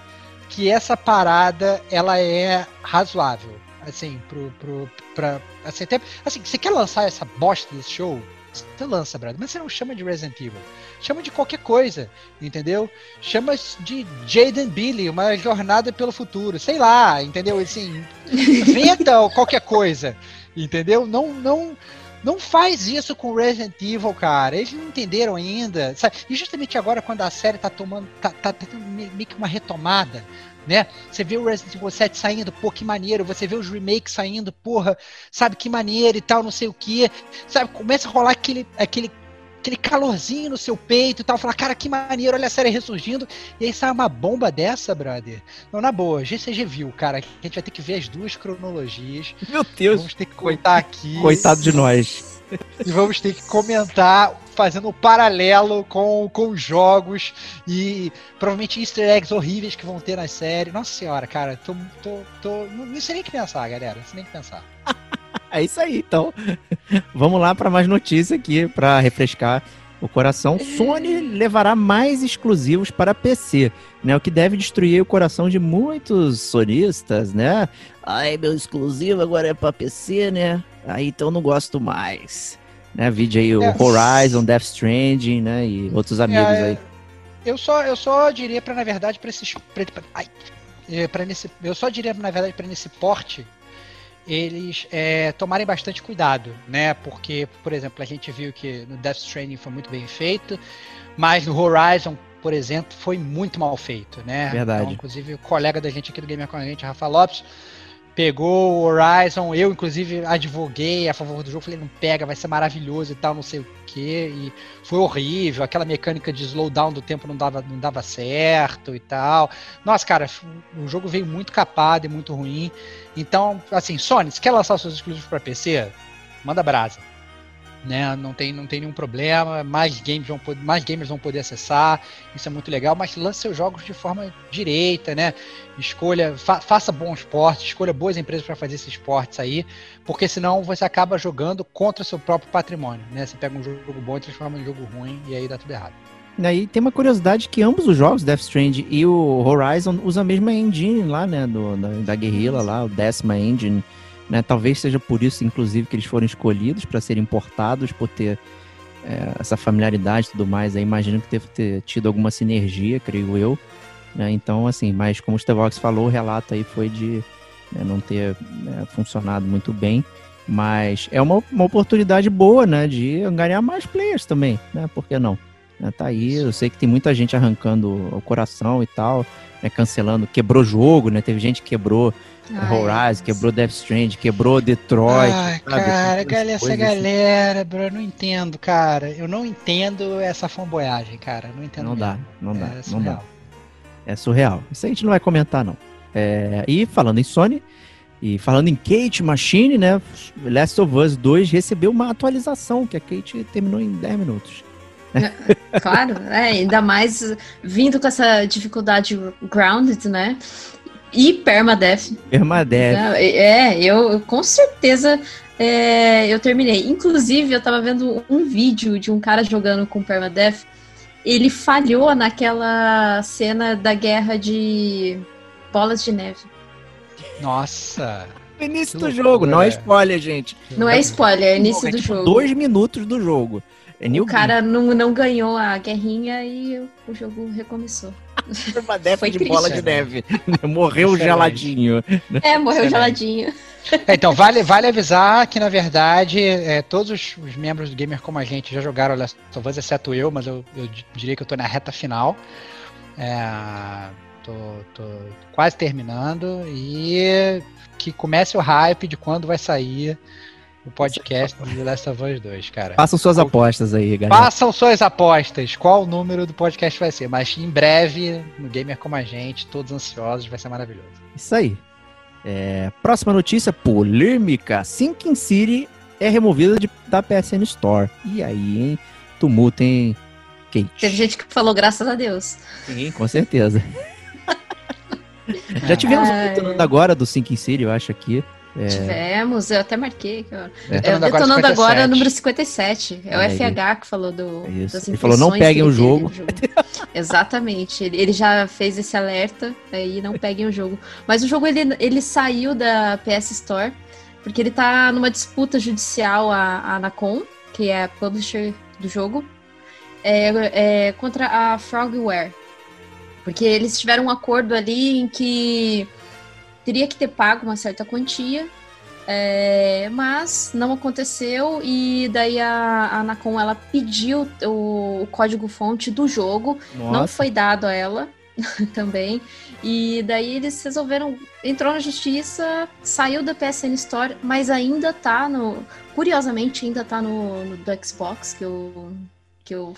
S2: que essa parada ela é razoável. Assim, pro. pro pra, assim, até, assim, você quer lançar essa bosta desse show? Você lança, brother. Mas você não chama de Resident Evil. Chama de qualquer coisa, entendeu? Chama de Jaden Billy, uma jornada pelo futuro. Sei lá, entendeu? Assim, inventa <laughs> qualquer coisa, entendeu? Não, não, não faz isso com Resident Evil, cara. Eles não entenderam ainda. Sabe? E justamente agora, quando a série tá tomando. tá, tá tendo me- meio que uma retomada. Né? Você vê o Resident Evil 7 saindo, pô, que maneiro. Você vê os remakes saindo, porra, sabe que maneiro e tal, não sei o que. Sabe, começa a rolar aquele, aquele, aquele calorzinho no seu peito e tal. Falar, cara, que maneiro, olha a série ressurgindo. E aí sai uma bomba dessa, brother. Não, na boa, GCG viu, cara. A gente vai ter que ver as duas cronologias.
S1: Meu Deus.
S2: Vamos ter que coitar aqui.
S1: Coitado de nós.
S2: E vamos ter que comentar, fazendo um paralelo com, com os jogos e provavelmente easter eggs horríveis que vão ter na série. Nossa senhora, cara, tô. tô, tô não sei nem o que pensar, galera. Não sei nem o que pensar. <laughs>
S1: É isso aí, então. <laughs> Vamos lá para mais notícia aqui para refrescar o coração. Sony levará mais exclusivos para PC, né? O que deve destruir o coração de muitos sonistas, né? Ai, meu exclusivo agora é para PC, né? Aí então não gosto mais. Né? Vídeo aí o
S2: É.
S1: Horizon, Death Stranding, né? E outros amigos
S2: É,
S1: aí.
S2: Eu só, eu só diria pra, na verdade, pra esses. Pra, pra- ai, é, pra nesse, eu só diria, na verdade, pra nesse porte. eles é, tomarem bastante cuidado, né? Porque, por exemplo, a gente viu que no Death Stranding foi muito bem feito, mas no Horizon, por exemplo, foi muito mal feito, né?
S1: Verdade.
S2: Então, inclusive, o colega da gente aqui do Gamer com a gente, Rafa Lopes, pegou o Horizon, eu inclusive advoguei a favor do jogo, falei, não pega, vai ser maravilhoso e tal, não sei o que, e foi horrível, aquela mecânica de slowdown do tempo não dava, não dava certo e tal. Nossa, cara, o jogo veio muito capado e muito ruim. Então, assim, Sony, se quer lançar os seus exclusivos para PC, manda brasa né? Não tem, não tem nenhum problema, mais, games vão, mais gamers vão poder acessar, isso é muito legal, mas lance seus jogos de forma direita, né? Escolha, fa faça bons esportes, escolha boas empresas para fazer esses esportes aí, porque senão você acaba jogando contra o seu próprio patrimônio, né? Você pega um jogo bom e transforma em jogo ruim e aí dá tudo errado.
S1: E aí tem uma curiosidade que ambos os jogos, Death Strand e o Horizon, usam a mesma engine lá, né, do, da, da Guerrilla lá, o décima engine, né? Talvez seja por isso, inclusive, que eles foram escolhidos para serem importados, por ter é, essa familiaridade e tudo mais. Aí imagino que deve ter tido alguma sinergia, creio eu. Né? Então, assim, mas como o Stevox falou, o relato aí foi de né, não ter né, funcionado muito bem. Mas é uma, uma oportunidade boa, né? De ganhar mais players também, né? Por que não? Né, tá aí, eu sei que tem muita gente arrancando o coração e tal, né, cancelando, quebrou jogo, né? Teve gente que quebrou Horizon, quebrou Death Strand, quebrou Detroit.
S2: Ai, cara, galera, essa assim. galera, bro, eu não entendo, cara. Eu não entendo essa fanboyagem, cara. Não entendo.
S1: Não
S2: mesmo.
S1: dá, não dá,
S2: É
S1: não dá. É surreal. Isso a gente não vai comentar, não. É, e falando em Sony, e falando em Kate Machine, né? Last of Us 2 recebeu uma atualização, que a Kate terminou em 10 minutos. <laughs>
S3: Claro, é, ainda mais vindo com essa dificuldade grounded, né? E permadeath.
S1: Permadeath.
S3: É, eu com certeza é, eu terminei. Inclusive, eu tava vendo um vídeo de um cara jogando com permadeath. Ele falhou naquela cena da guerra de bolas de neve.
S2: Nossa.
S1: Início
S2: Que
S1: do
S2: loucura,
S1: jogo, não é
S2: é.
S1: spoiler, gente.
S3: Não é spoiler, é início
S1: É
S3: do
S1: tipo
S3: jogo.
S1: Dois minutos do jogo. É New
S3: O cara não, não ganhou a guerrinha e o jogo recomeçou.
S1: Permadeath
S3: foi
S1: de
S3: triste.
S1: bola de neve. <laughs> Morreu
S2: Excelente.
S1: geladinho.
S3: É, morreu
S2: Excelente.
S3: geladinho.
S2: É, então, vale, vale avisar que, na verdade, é, todos os, os membros do Gamer como a gente já jogaram Last of Us, exceto eu, mas eu, eu di- diria que eu tô na reta final. É, tô, tô quase terminando e que comece o hype de quando vai sair o podcast do Last of Us 2, cara.
S1: Façam suas apostas aí, galera.
S2: Façam suas apostas, qual o número do podcast vai ser, mas em breve, no Gamer como a gente, todos ansiosos, vai ser maravilhoso.
S1: Isso aí. É, próxima notícia, polêmica. Sinking City é removida de- da PSN Store. E aí, hein? Tumulto, hein, Kate?
S3: Teve gente que falou graças a Deus.
S1: Sim, com certeza. <laughs> Já tivemos um detonando agora do Sinking City, eu acho aqui. É,
S3: Tivemos, eu até marquei. que eu-
S1: É.
S3: É,
S2: Detonando agora
S3: detonando agora,
S2: 57.
S3: número 57. É o
S1: Aí.
S3: FH que falou do,
S1: É isso.
S3: das
S1: Ele falou, "Não peguem o jogo."
S3: no Exatamente. Ele, ele já fez esse alerta aí, não peguem o jogo. Mas o jogo ele, ele saiu da PS Store porque ele tá numa disputa judicial a, a Anacom, que é a publisher do jogo, é, é, contra a Frogware. Porque eles tiveram um acordo ali em que teria que ter pago uma certa quantia, é, mas não aconteceu e daí a, a Anacom ela pediu o, o código-fonte do jogo, não
S1: nossa,
S3: foi dado a ela <laughs> também. E daí eles resolveram, entrou na justiça, saiu da PSN Store, mas ainda tá no, curiosamente ainda tá no, no do Xbox que eu que eu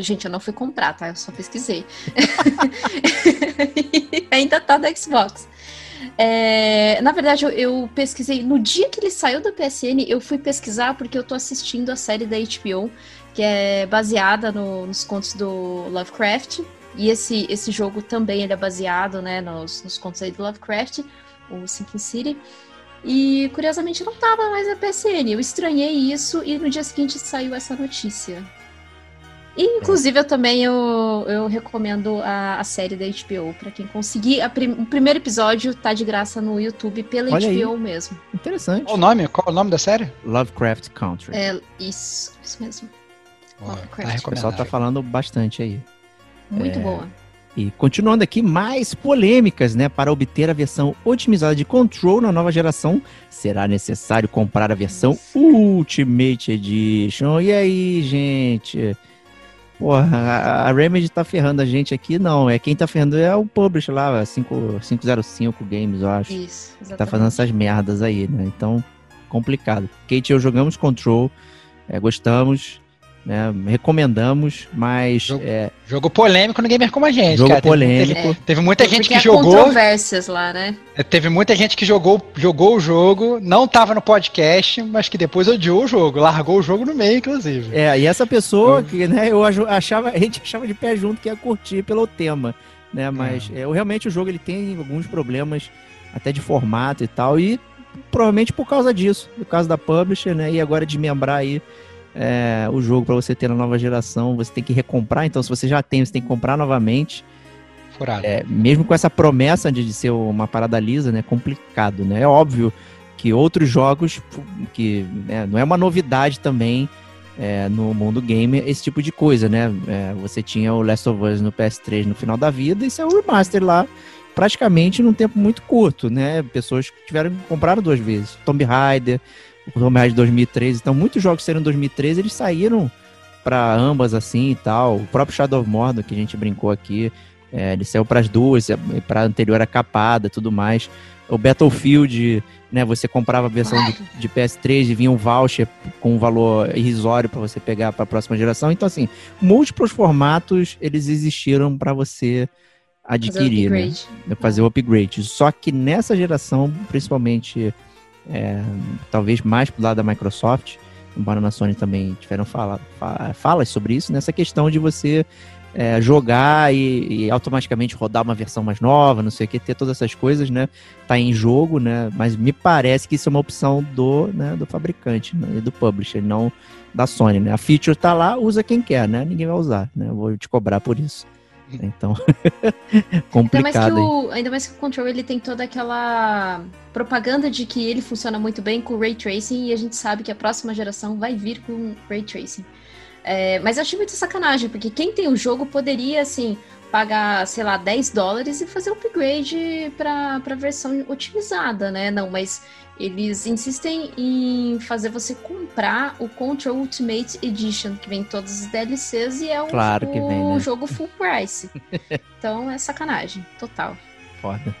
S3: Gente, eu não fui comprar, tá? Eu só pesquisei. <laughs> ainda tá do Xbox. É, na verdade, eu, eu pesquisei. No dia que ele saiu da PSN, eu fui pesquisar porque eu tô assistindo a série da HBO, que é baseada no- nos contos do Lovecraft. E esse, esse jogo também ele é baseado né, nos, nos contos aí do Lovecraft, o Sinking City. E curiosamente não tava mais na PSN. Eu estranhei isso e no dia seguinte saiu essa notícia. E, inclusive, eu também eu, eu recomendo a, a série da HBO para quem conseguir. A prim- o primeiro episódio tá de graça no YouTube pela
S1: Olha aí.
S3: HBO mesmo.
S1: interessante.
S2: Qual o nome? Qual o nome da série?
S1: Lovecraft Country.
S3: É isso, isso mesmo.
S2: Ó,
S3: Lovecraft.
S2: tá
S1: o pessoal tá falando bastante aí.
S3: Muito
S1: É.
S3: boa.
S1: E continuando aqui, mais polêmicas, né? Para obter a versão otimizada de Control na nova geração, será necessário comprar a versão Ultimate Edition. E aí, gente? Porra, a- a Remedy tá ferrando a gente aqui? Não, é quem tá ferrando é o publisher lá, 5, 505 Games, eu acho.
S3: Isso, exatamente.
S1: Tá fazendo essas merdas aí, né? Então, complicado. Kate e eu jogamos Control, é, gostamos, né? Recomendamos, mas
S2: Jogo
S1: é,
S2: Jogo polêmico no Gamer como a gente,
S1: jogo
S2: cara. Teve-
S1: polêmico.
S2: Teve, teve muita gente
S3: Porque
S2: que jogou,
S3: controvérsias lá, né?
S2: é, teve muita gente que jogou, jogou o jogo, não tava no podcast, mas que depois odiou o jogo, largou o jogo no meio, inclusive.
S1: É, e essa pessoa que, né, eu achava, <laughs> a gente achava de pé junto que ia curtir pelo tema, né? Mas é, realmente o jogo ele tem alguns problemas até de formato e tal, e provavelmente por causa disso, por causa da publisher, né? E agora de membrar aí é, o jogo para você ter na nova geração, você tem que recomprar, então se você já tem, você tem que comprar novamente.
S2: Furado.
S1: É, mesmo com essa promessa de, de ser uma parada lisa, né? Complicado, né? É óbvio que outros jogos, que né, não é uma novidade também é, no mundo gamer, esse tipo de coisa, né? É, você tinha o Last of Us no PS3 no final da vida e saiu o remaster lá praticamente num tempo muito curto, né? Pessoas que tiveram compraram duas vezes. Tomb Raider, o Tomb Raider 2013. Então, muitos jogos que saíram em 2013, eles saíram para ambas assim e tal. O próprio Shadow of Mordor, que a gente brincou aqui, é, ele saiu para as duas, para anterior a capada, tudo mais. O Battlefield, né, você comprava a versão de, de PS3 e vinha um voucher com um valor irrisório para você pegar para a próxima geração. Então assim, múltiplos formatos eles existiram para você adquirir, né?
S3: upgrade.
S1: fazer o upgrade. Só que nessa geração, principalmente, é, talvez mais pro lado da Microsoft, embora na Sony também tiveram fala, fa- falas sobre isso, nessa questão de você é, jogar e, e automaticamente rodar uma versão mais nova, não sei o que, ter todas essas coisas, né? Tá em jogo, né? Mas me parece que isso é uma opção do, né, do fabricante né, e do publisher, não da Sony, né? A feature tá lá, usa quem quer, né? Ninguém vai usar, né? Eu vou te cobrar por isso. Então, <laughs>
S3: Ainda mais, que
S1: complicado.
S3: o, ainda mais que o Control ele tem toda aquela propaganda de que ele funciona muito bem com o Ray Tracing e a gente sabe que a próxima geração vai vir com Ray Tracing. É, mas eu achei muito sacanagem, porque quem tem o jogo poderia, assim, pagar, sei lá, 10 dólares e fazer o upgrade para a versão otimizada, né? Não, mas eles insistem em fazer você comprar o Control Ultimate Edition, que vem todos os DLCs e é o,
S1: Claro
S3: o
S1: vem, né?
S3: jogo full <laughs> price. então é sacanagem, total.
S1: Foda.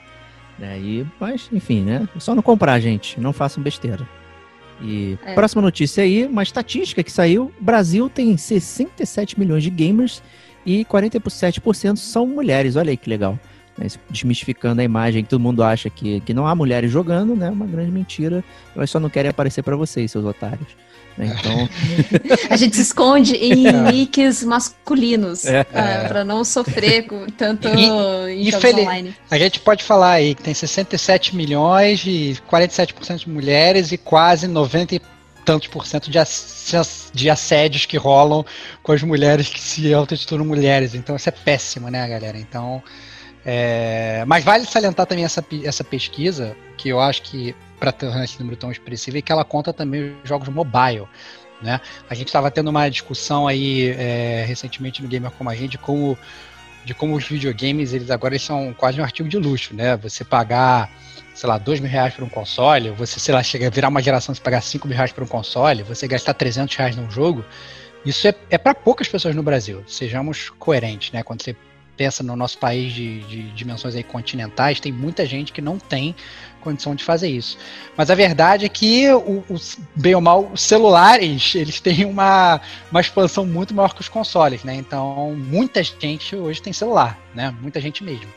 S1: Daí, mas, enfim, né? Só não comprar, gente. Não façam besteira. E
S3: É.
S1: próxima notícia aí, uma estatística que saiu: o Brasil tem 67 milhões de gamers e 47% são mulheres. Olha aí que legal. Né, Desmistificando a imagem que todo mundo acha que, que não há mulheres jogando, né? Uma grande mentira. Elas só não querem aparecer pra vocês, seus otários. né? Então, <laughs>
S3: A gente se esconde em nicks masculinos
S1: É.
S3: para não sofrer com tanto
S2: E-
S3: em jogos
S2: infeliz-
S3: online.
S2: A gente pode falar aí que tem 67 milhões e 47% de mulheres e quase 90 e tantos por cento de, ass- de assédios que rolam com as mulheres que se autotitulam mulheres. Então isso é péssimo, né, galera? Então. É, Mas vale salientar também essa, essa pesquisa, que eu acho que, para tornar esse número tão expressivo, é que ela conta também os jogos mobile. Né? A gente estava tendo uma discussão aí é, recentemente no Gamer Como a Gente de como de como os videogames, eles agora eles são quase um artigo de luxo, né? Você pagar, sei lá, dois mil reais por um console, você, sei lá, chega a virar uma geração de pagar cinco mil reais por um console, você gastar 300 reais num jogo, isso é, é para poucas pessoas no Brasil. Sejamos coerentes, né? Quando você pensa no nosso país de, de dimensões aí continentais, tem muita gente que não tem condição de fazer isso. Mas a verdade é que, o, os, bem ou mal, os celulares, <laughs> eles têm uma, uma expansão muito maior que os consoles, né? Então, muita gente hoje tem celular, né? Muita gente mesmo.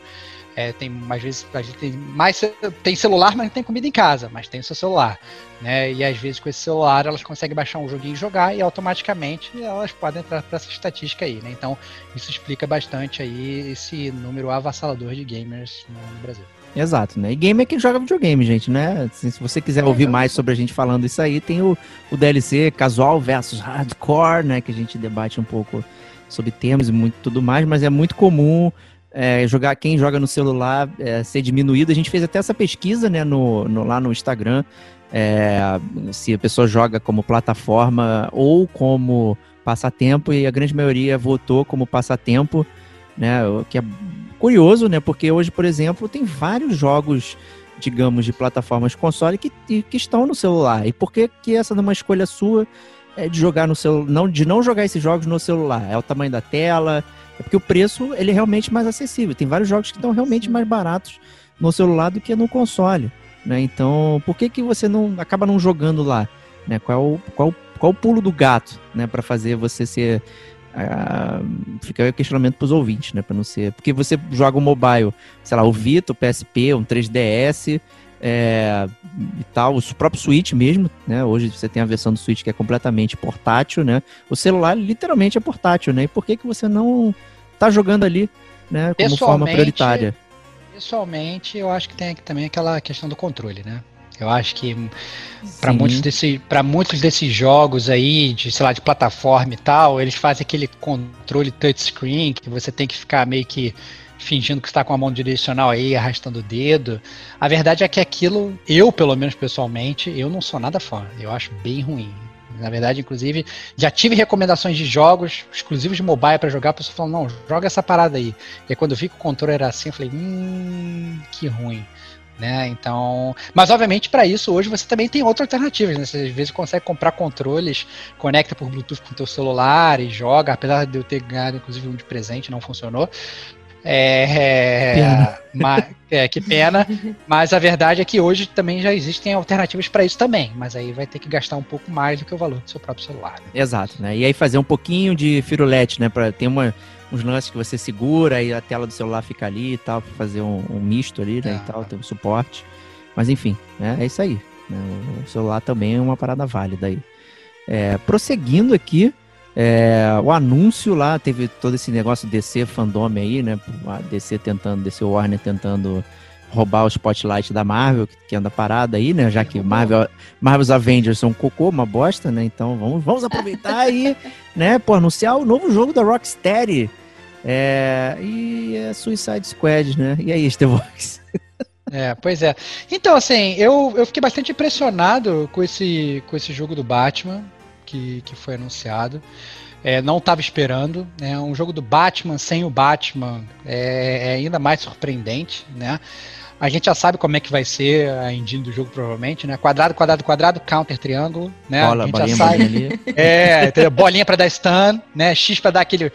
S2: É, tem, às vezes, a gente tem mais tem celular, mas não tem comida em casa, mas tem o seu celular, né? E às vezes com esse celular elas conseguem baixar um joguinho e jogar e automaticamente elas podem entrar para essa estatística aí, né? Então isso explica bastante aí esse número avassalador de gamers no Brasil.
S1: Exato, né? E game é quem joga videogame, gente, né? Se, se você quiser ouvir mais sobre a gente falando isso aí, tem o, o DLC casual versus hardcore, né? Que a gente debate um pouco sobre temas e muito tudo mais, mas é muito comum é, jogar quem joga no celular é, ser diminuído. A gente fez até essa pesquisa, né, no, no- lá no Instagram, é, se a pessoa joga como plataforma ou como passatempo, e a grande maioria votou como passatempo, né? O que é curioso, né? Porque hoje, por exemplo, tem vários jogos, digamos, de plataformas console que, que estão no celular. E por que, que essa não é uma escolha sua é de jogar no celular, não, de não jogar esses jogos no celular? É o tamanho da tela, é porque o preço ele é realmente mais acessível. Tem vários jogos que estão realmente mais baratos no celular do que no console. Né? Então, por que, que você não acaba não jogando lá? Né? Qual, qual, qual o pulo do gato né? para fazer você ser Uh, fica aí o questionamento para os ouvintes, né? Para não ser. Porque você joga o mobile, sei lá, o Vita, o PSP, um 3DS é, e tal, o próprio Switch mesmo, né? Hoje você tem a versão do Switch que é completamente portátil, né? O celular literalmente é portátil, né? E por que, que você não tá jogando ali, né? Como forma prioritária?
S2: Pessoalmente, eu acho que tem também aquela questão do controle, né? Eu acho que para muitos, desse, muitos desses jogos aí, de, sei lá, de plataforma e tal, eles fazem aquele controle touchscreen que você tem que ficar meio que fingindo que está com a mão direcional aí, arrastando o dedo. A verdade é que aquilo, eu, pelo menos pessoalmente, eu não sou nada fã. Eu acho bem ruim. Na verdade, inclusive, já tive recomendações de jogos exclusivos de mobile para jogar, a pessoa falando, não, joga essa parada aí. E aí, quando eu vi que o controle era assim, eu falei, hum, que ruim. Né? Então, mas obviamente para isso hoje você também tem outras alternativas, né? Você às vezes consegue comprar controles, conecta por Bluetooth com o teu celular e joga, apesar de eu ter ganhado inclusive um de presente, não funcionou. É, é, mas, é, que pena. Mas a verdade é que hoje também já existem alternativas para isso também. Mas aí vai ter que gastar um pouco mais do que o valor do seu próprio celular. Né?
S1: Exato, né? E aí fazer um pouquinho de firulete, né? Para ter uma, uns lances que você segura e a tela do celular fica ali e tal, para fazer um, um, misto ali, né? É. E tal, ter um suporte. Mas enfim, né? É isso aí. Né? O celular também é uma parada válida aí. É, prosseguindo aqui, é, o anúncio lá, teve todo esse negócio DC fandom aí, né? A DC tentando, DC Warner tentando roubar o spotlight da Marvel, que anda parada aí, né? Já que Marvel, Marvel's Avengers são um cocô, uma bosta, né? Então vamos, vamos aproveitar aí, <laughs> né? Pô, anunciar o novo jogo da Rocksteady. É, e é Suicide Squad, né? E aí, Stevox? <laughs>
S2: É, pois é. Então, assim, eu, eu fiquei bastante impressionado com esse, com esse jogo do Batman que, que foi anunciado. É, não estava esperando. Né? Um jogo do Batman sem o Batman é, é, ainda mais surpreendente. Né? A gente já sabe como é que vai ser a engine do jogo, provavelmente, né? Quadrado, quadrado, quadrado, counter, triângulo, né?
S1: Bola,
S2: a gente
S1: bolinha, já sabe. Ali.
S2: É, bolinha para dar stun, né? X para dar aquele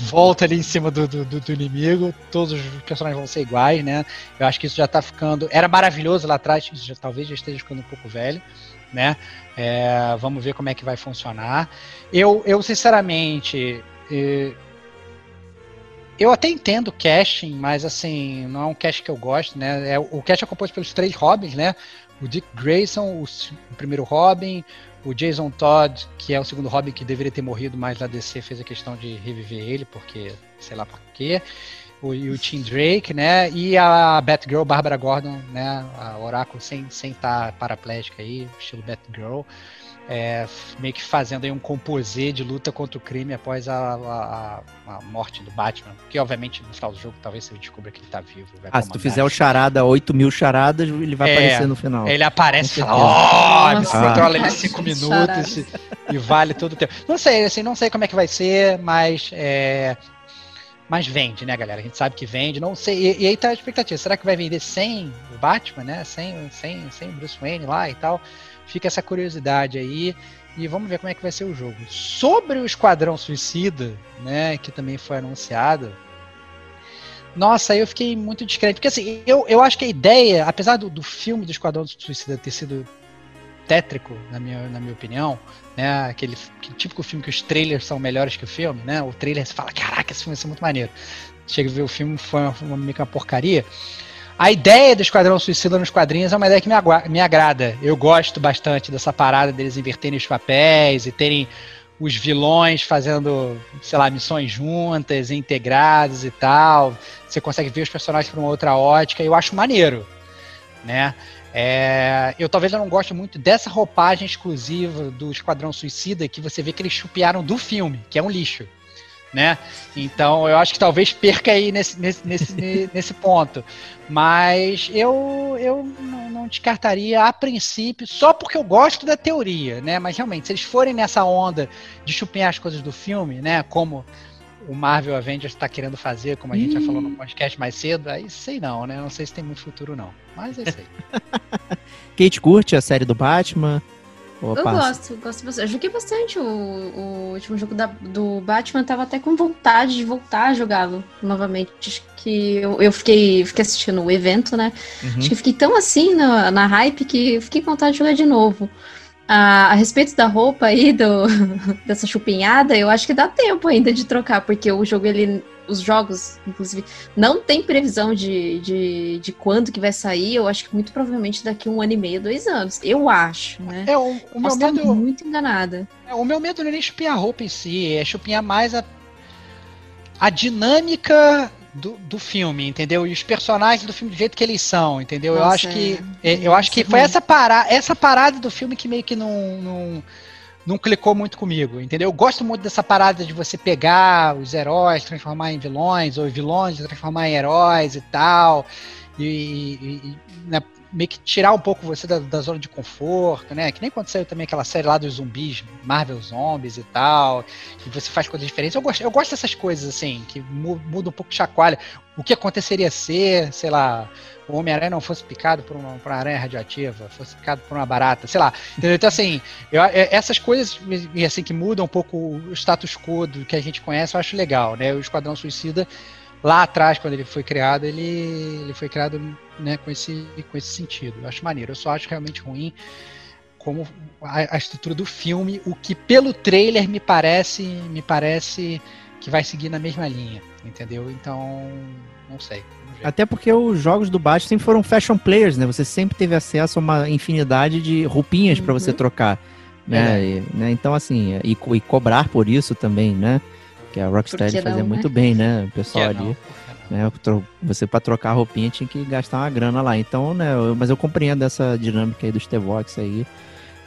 S2: volta ali em cima do, do, do, inimigo, todos os personagens vão ser iguais, né? Eu acho que isso já tá ficando. Era maravilhoso lá atrás, isso já, talvez já esteja ficando um pouco velho, né? É, vamos ver como é que vai funcionar. Eu, eu sinceramente, eu até entendo o casting, mas assim, não é um casting que eu gosto, né? É, o casting é composto pelos três Robins, né? O Dick Grayson, o, o, primeiro Robin, o Jason Todd, que é o segundo Robin que deveria ter morrido, mas a DC fez a questão de reviver ele, porque sei lá por quê o, e o Tim Drake, né? E a Batgirl, Barbara Gordon, né? A Oráculo sem sem estar tá paraplégica aí, estilo Batgirl. É, meio que fazendo aí um composê de luta contra o crime após a, a, a, morte do Batman. Que, obviamente, no final do jogo, talvez você descubra que ele tá vivo.
S1: Ah, se tu fizer o charada, 8 mil charadas, ele vai é, aparecer no final.
S2: Ele aparece e fala, ó, oh, controla ele 5 minutos e, e, vale todo o tempo. Não sei, assim, não sei como é que vai ser, mas é, mas vende, né, galera? A gente sabe que vende, não sei. E, e, aí tá a expectativa. Será que vai vender sem o Batman, né? Sem, sem, sem Bruce Wayne lá e tal? Fica essa curiosidade aí. E vamos ver como é que vai ser o jogo. Sobre o Esquadrão Suicida, né? Que também foi anunciado. Nossa, eu fiquei muito descrente. Porque assim, eu, eu acho que a ideia, apesar do, do filme do Esquadrão Suicida ter sido tétrico, na minha, na minha opinião, né? Aquele, típico filme que os trailers são melhores que o filme, né? O trailer você fala, caraca, esse filme vai ser muito maneiro. Chega a ver o filme, foi uma, uma, uma porcaria. A ideia do Esquadrão Suicida nos quadrinhos é uma ideia que me, me agrada. Eu gosto bastante dessa parada deles inverterem os papéis e terem os vilões fazendo, sei lá, missões juntas, integradas e tal. Você consegue ver os personagens por uma outra ótica. Eu acho maneiro, né? É, eu talvez eu não goste muito dessa roupagem exclusiva do Esquadrão Suicida que você vê que eles chupiaram do filme, que é um lixo. Né? Então eu acho que talvez perca aí nesse, nesse, nesse, <laughs> nesse ponto. Mas eu, eu não, não, descartaria a princípio, só porque eu gosto da teoria, né? Mas realmente, se eles forem nessa onda de chupinhar as coisas do filme, né? Como o Marvel Avengers tá querendo fazer, como a gente já falou no podcast mais cedo, aí sei não, né? Não sei se tem muito futuro, não. Mas é isso aí. <laughs>
S1: Kate curte a série do Batman? Ou
S3: Eu
S1: passa?
S3: gosto, gosto bastante. Eu joguei bastante o, o último jogo da- do Batman, tava até com vontade de voltar a jogá-lo novamente. Acho que eu, eu fiquei, fiquei assistindo o evento, né?
S1: Uhum.
S3: Acho que fiquei tão assim na, na hype que fiquei com vontade de jogar de novo. A, a respeito da roupa aí, do, <laughs> dessa chupinhada, eu acho que dá tempo ainda de trocar, porque o jogo, ele. Os jogos, inclusive, não tem previsão de, de, de quando que vai sair. Eu acho que muito provavelmente daqui um ano e meio, dois anos. Eu acho, né?
S2: É, o, o meu medo.
S3: muito enganada.
S2: É, O meu medo não é nem chupinhar a roupa em si, é chupinhar mais a, a dinâmica do, do filme, entendeu? E os personagens do filme do jeito que eles são, entendeu? eu acho que
S3: é.
S2: é, eu acho que
S3: é
S2: foi essa parada, essa parada do filme que meio que não, não não clicou muito comigo, entendeu? Eu gosto muito dessa parada de você pegar os heróis, transformar em vilões, ou vilões transformar em heróis e tal, e, e- e, né, meio que tirar um pouco você da, da zona de conforto, né? Que nem quando saiu também aquela série lá dos zumbis, Marvel Zombies e tal, e você faz coisas diferentes. Eu gosto, eu gosto dessas coisas, assim, que mu- muda um pouco chacoalha. O que aconteceria ser, sei lá, o Homem-Aranha não fosse picado por uma, por uma aranha radioativa, fosse picado por uma barata, sei lá. Entendeu? Então, assim, eu- é- essas coisas assim, que mudam um pouco o status quo do que a gente conhece, eu acho legal, né? O Esquadrão Suicida, lá atrás, quando ele foi criado, ele, ele foi criado né, com, esse, com esse sentido. Eu acho maneiro. Eu só acho realmente ruim como a, a estrutura do filme, o que pelo trailer me parece, me parece que vai seguir na mesma linha, entendeu? Então, não sei.
S1: Até porque os jogos do Batman sempre foram fashion players, né? Você sempre teve acesso a uma infinidade de roupinhas pra você
S3: Uhum.
S1: trocar, né? E, né? Então, assim, e, e cobrar por isso também, né? Que a Rocksteady fazia muito
S3: né?
S1: bem, né? <laughs> O pessoal ali. né? Você pra trocar a roupinha tinha que gastar uma grana lá. Então, né? eu- mas eu compreendo essa dinâmica aí dos T-Vox aí.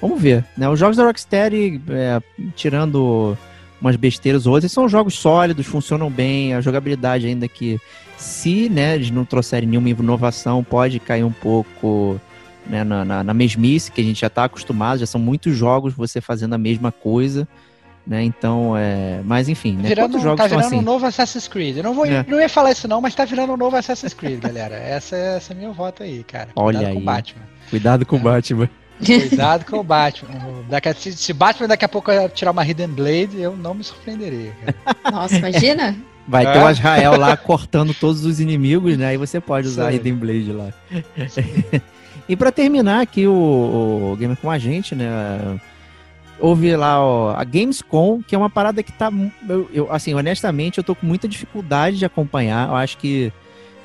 S1: Vamos ver, né? Os jogos da Rocksteady, é, tirando umas besteiras ou outras, são jogos sólidos, funcionam bem, a jogabilidade ainda que se, né, eles não trouxerem nenhuma inovação, pode cair um pouco né, na, na, na mesmice, que a gente já está acostumado, já são muitos jogos você fazendo a mesma coisa, né? Então, é, mas enfim, né?
S2: Virando,
S1: Quantos jogos
S2: tá virando
S1: assim?
S2: um novo Assassin's Creed. Eu não, vou,
S1: É.
S2: não ia falar isso não, mas tá virando um novo Assassin's Creed, galera. Essa, essa é meu voto aí, cara.
S1: Olha
S2: Cuidado com
S1: aí.
S2: o Batman.
S1: Cuidado com o Batman.
S2: Cuidado com o Batman. Daqui a- se, se Batman daqui a pouco tirar uma Hidden Blade, eu não me surpreenderia. Cara. <laughs>
S3: Nossa, imagina?
S1: Vai
S2: É.
S1: ter o Azrael lá cortando todos os inimigos, né? Aí você pode usar a
S2: Sim.
S1: Hidden Blade lá. <laughs> e pra terminar aqui o, o Gamer com a gente, né? Houve lá ó, a Gamescom, que é uma parada que tá. Eu, eu, assim, honestamente, eu tô com muita dificuldade de acompanhar. Eu acho que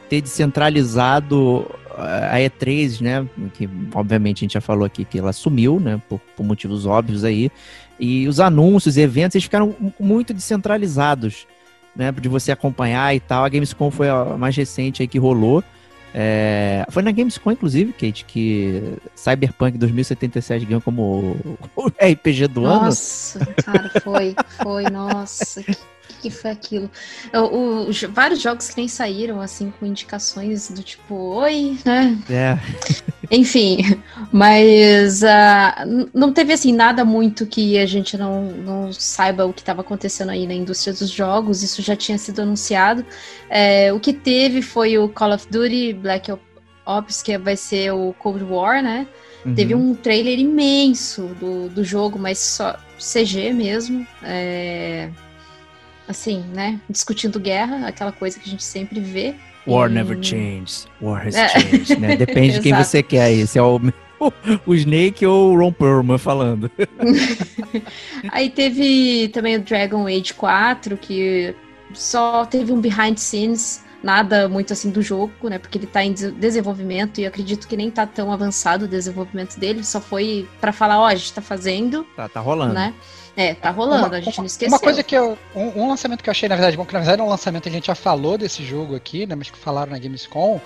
S1: ter descentralizado a E3, né? Que obviamente a gente já falou aqui que ela sumiu, né? Por, por motivos óbvios aí. E os anúncios, eventos, eles ficaram mu- muito descentralizados né, de você acompanhar e tal. A Gamescom foi a mais recente aí que rolou. É, foi na Gamescom, inclusive, Kate, que Cyberpunk 2077 ganhou como o- RPG do ano.
S3: Nossa, cara, foi, foi, nossa, que, foi aquilo? O- os- vários jogos que nem saíram, assim, com indicações do tipo, oi, né?
S1: É,
S3: Enfim, mas n- não teve assim nada muito que a gente não, não saiba o que estava acontecendo aí na indústria dos jogos, isso já tinha sido anunciado. É, o que teve foi o Call of Duty Black Ops, que vai ser o Cold War, né?
S1: uhum.
S3: Teve um trailer imenso do, do jogo, mas só CG mesmo. é, assim, né? Discutindo guerra, aquela coisa que a gente sempre vê.
S1: War
S3: E-
S1: never changes, war has
S3: É.
S1: changed, né? Depende de quem <laughs> você quer aí, se é o, <laughs> o Snake ou o Ron Perlman falando. <laughs>
S3: Aí teve também o Dragon Age 4, que só teve um behind scenes, nada muito assim do jogo, né? Porque ele tá em des- desenvolvimento e acredito que nem tá tão avançado o desenvolvimento dele, só foi pra falar, ó, a gente tá fazendo,
S1: Tá, tá rolando.
S3: né? É, tá rolando,
S2: Uma-
S3: a gente não esqueceu.
S2: Uma coisa que eu. Um, um lançamento que eu achei, na verdade, bom, que na verdade é um lançamento, a gente já falou desse jogo aqui, né? Mas que falaram na Gamescom.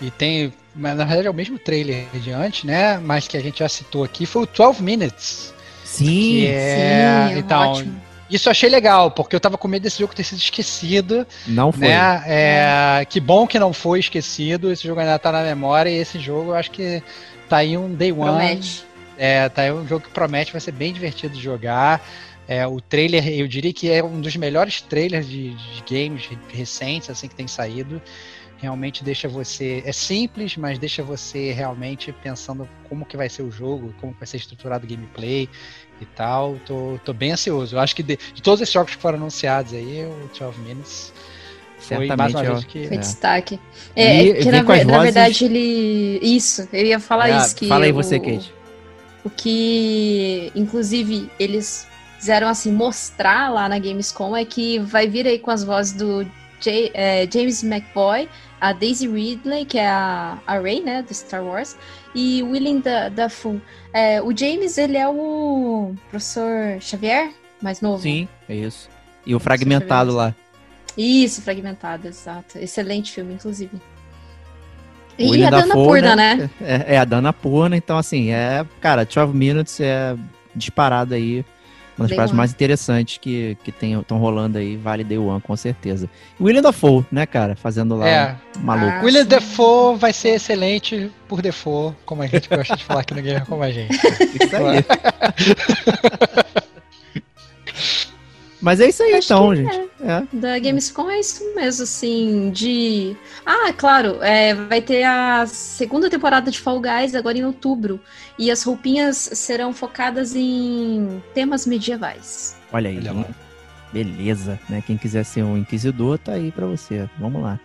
S2: E tem. mas, Na verdade é o mesmo trailer de antes, né? Mas que a gente já citou aqui, foi o 12 Minutes.
S1: Sim,
S2: Que é.
S3: Sim,
S2: então,
S3: ótimo.
S2: isso eu achei legal, porque eu tava com medo desse jogo ter sido esquecido.
S1: não foi.
S2: Né? É, Que bom que não foi esquecido. Esse jogo ainda tá na memória. E esse jogo eu acho que tá aí um day one.
S3: Promete.
S2: É, tá aí um jogo que promete, vai ser bem divertido de jogar. É, o trailer, eu diria que é um dos melhores trailers de, de games recentes assim que tem saído. Realmente deixa você. É simples, mas deixa você realmente pensando como que vai ser o jogo, como vai ser estruturado o gameplay e tal. Tô, tô bem ansioso. Eu acho que de, de todos esses jogos que foram anunciados aí, o 12 Minutes foi mais uma vez que.
S3: Foi destaque. É,
S1: E
S3: que na,
S1: vozes-
S3: verdade ele. Isso, eu ia falar
S1: Ah,
S3: isso. Que
S1: fala aí
S3: o-
S1: você, Kate.
S3: O que, inclusive, eles fizeram assim, mostrar lá na Gamescom é que vai vir aí com as vozes do J- é, James McVoy, a Daisy Ridley, que é a, a Rey, né, do Star Wars, e da, Dafoe. É, o James, ele é o professor Xavier, mais novo.
S1: Sim, é isso. E o fragmentado lá.
S3: Isso, fragmentado, exato. Excelente filme, inclusive.
S1: O
S3: E
S1: William
S3: a Dana
S1: Dafoe,
S3: Purna, né?
S1: É, é a Dana Purna, então assim, é, cara, 12 Minutes é disparado aí. Uma das
S3: Day One.
S1: mais interessantes que estão rolando aí, vale Day One, com certeza. William Dafoe, né, cara, fazendo lá
S2: É,
S1: um maluco.
S3: Ah,
S2: William
S3: sim.
S2: Defoe vai ser excelente por default, como a gente gosta de falar aqui no Gamer Como a Gente. <laughs>
S1: Isso aí. <laughs> Mas é isso aí,
S3: Acho
S1: então,
S3: que
S1: gente. É.
S3: Da Gamescom é isso mesmo, assim, de... Ah, claro, é, vai ter a segunda temporada de Fall Guys agora em outubro, e as roupinhas serão focadas em temas medievais.
S1: Olha aí,
S2: Olha
S1: beleza, né? Quem quiser ser um inquisidor, tá aí pra você. Vamos lá.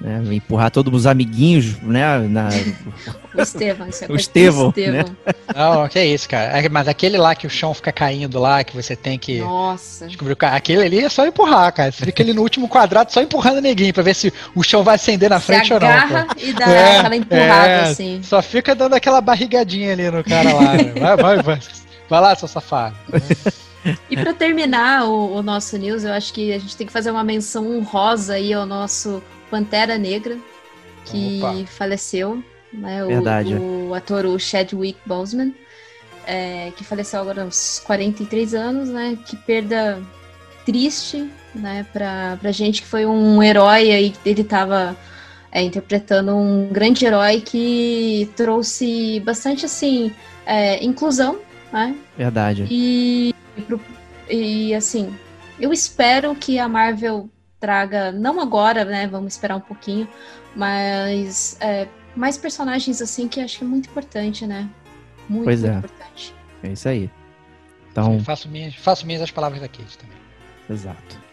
S1: Né? Empurrar todos os amiguinhos, né? Na...
S3: O Estevão, isso é
S1: O Estevão,
S3: Estevão.
S2: Não, que é isso, cara. É, Mas aquele lá que o chão fica caindo lá, que você tem que
S3: Nossa.
S2: descobrir o cara. Aquele ali é só empurrar, cara. Você fica ali no último quadrado só empurrando neguinho pra ver se o chão vai acender na
S3: Se
S2: frente ou não.
S3: agarra e dá
S2: É,
S3: aquela empurrada,
S2: é.
S3: assim.
S2: Só fica dando aquela barrigadinha ali no cara lá. né? Vai, vai, vai. Vai lá, seu safado.
S3: E para terminar o, o nosso news, eu acho que a gente tem que fazer uma menção honrosa aí ao nosso Pantera Negra, que
S2: Opa.
S3: faleceu, né? O,
S1: Verdade.
S3: o ator o Chadwick Boseman, é, que faleceu agora aos 43 anos, né? Que perda triste, né? Pra, pra gente que foi um herói aí, ele estava interpretando um grande herói que trouxe bastante assim é, inclusão, né?
S1: Verdade.
S3: E, e pro- e, assim, eu espero que a Marvel traga, não agora, né? Vamos esperar um pouquinho, mas é, mais personagens assim que acho que é muito importante, né? Muito,
S1: Pois é.
S3: muito importante.
S1: É isso aí. Então,
S2: Faço minhas, faço minhas as palavras da Kate também.
S1: exato.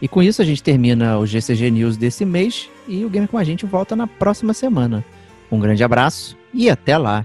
S1: E com isso a gente termina o GCG News desse mês e o Game com a gente volta na próxima semana. Um grande abraço e até lá.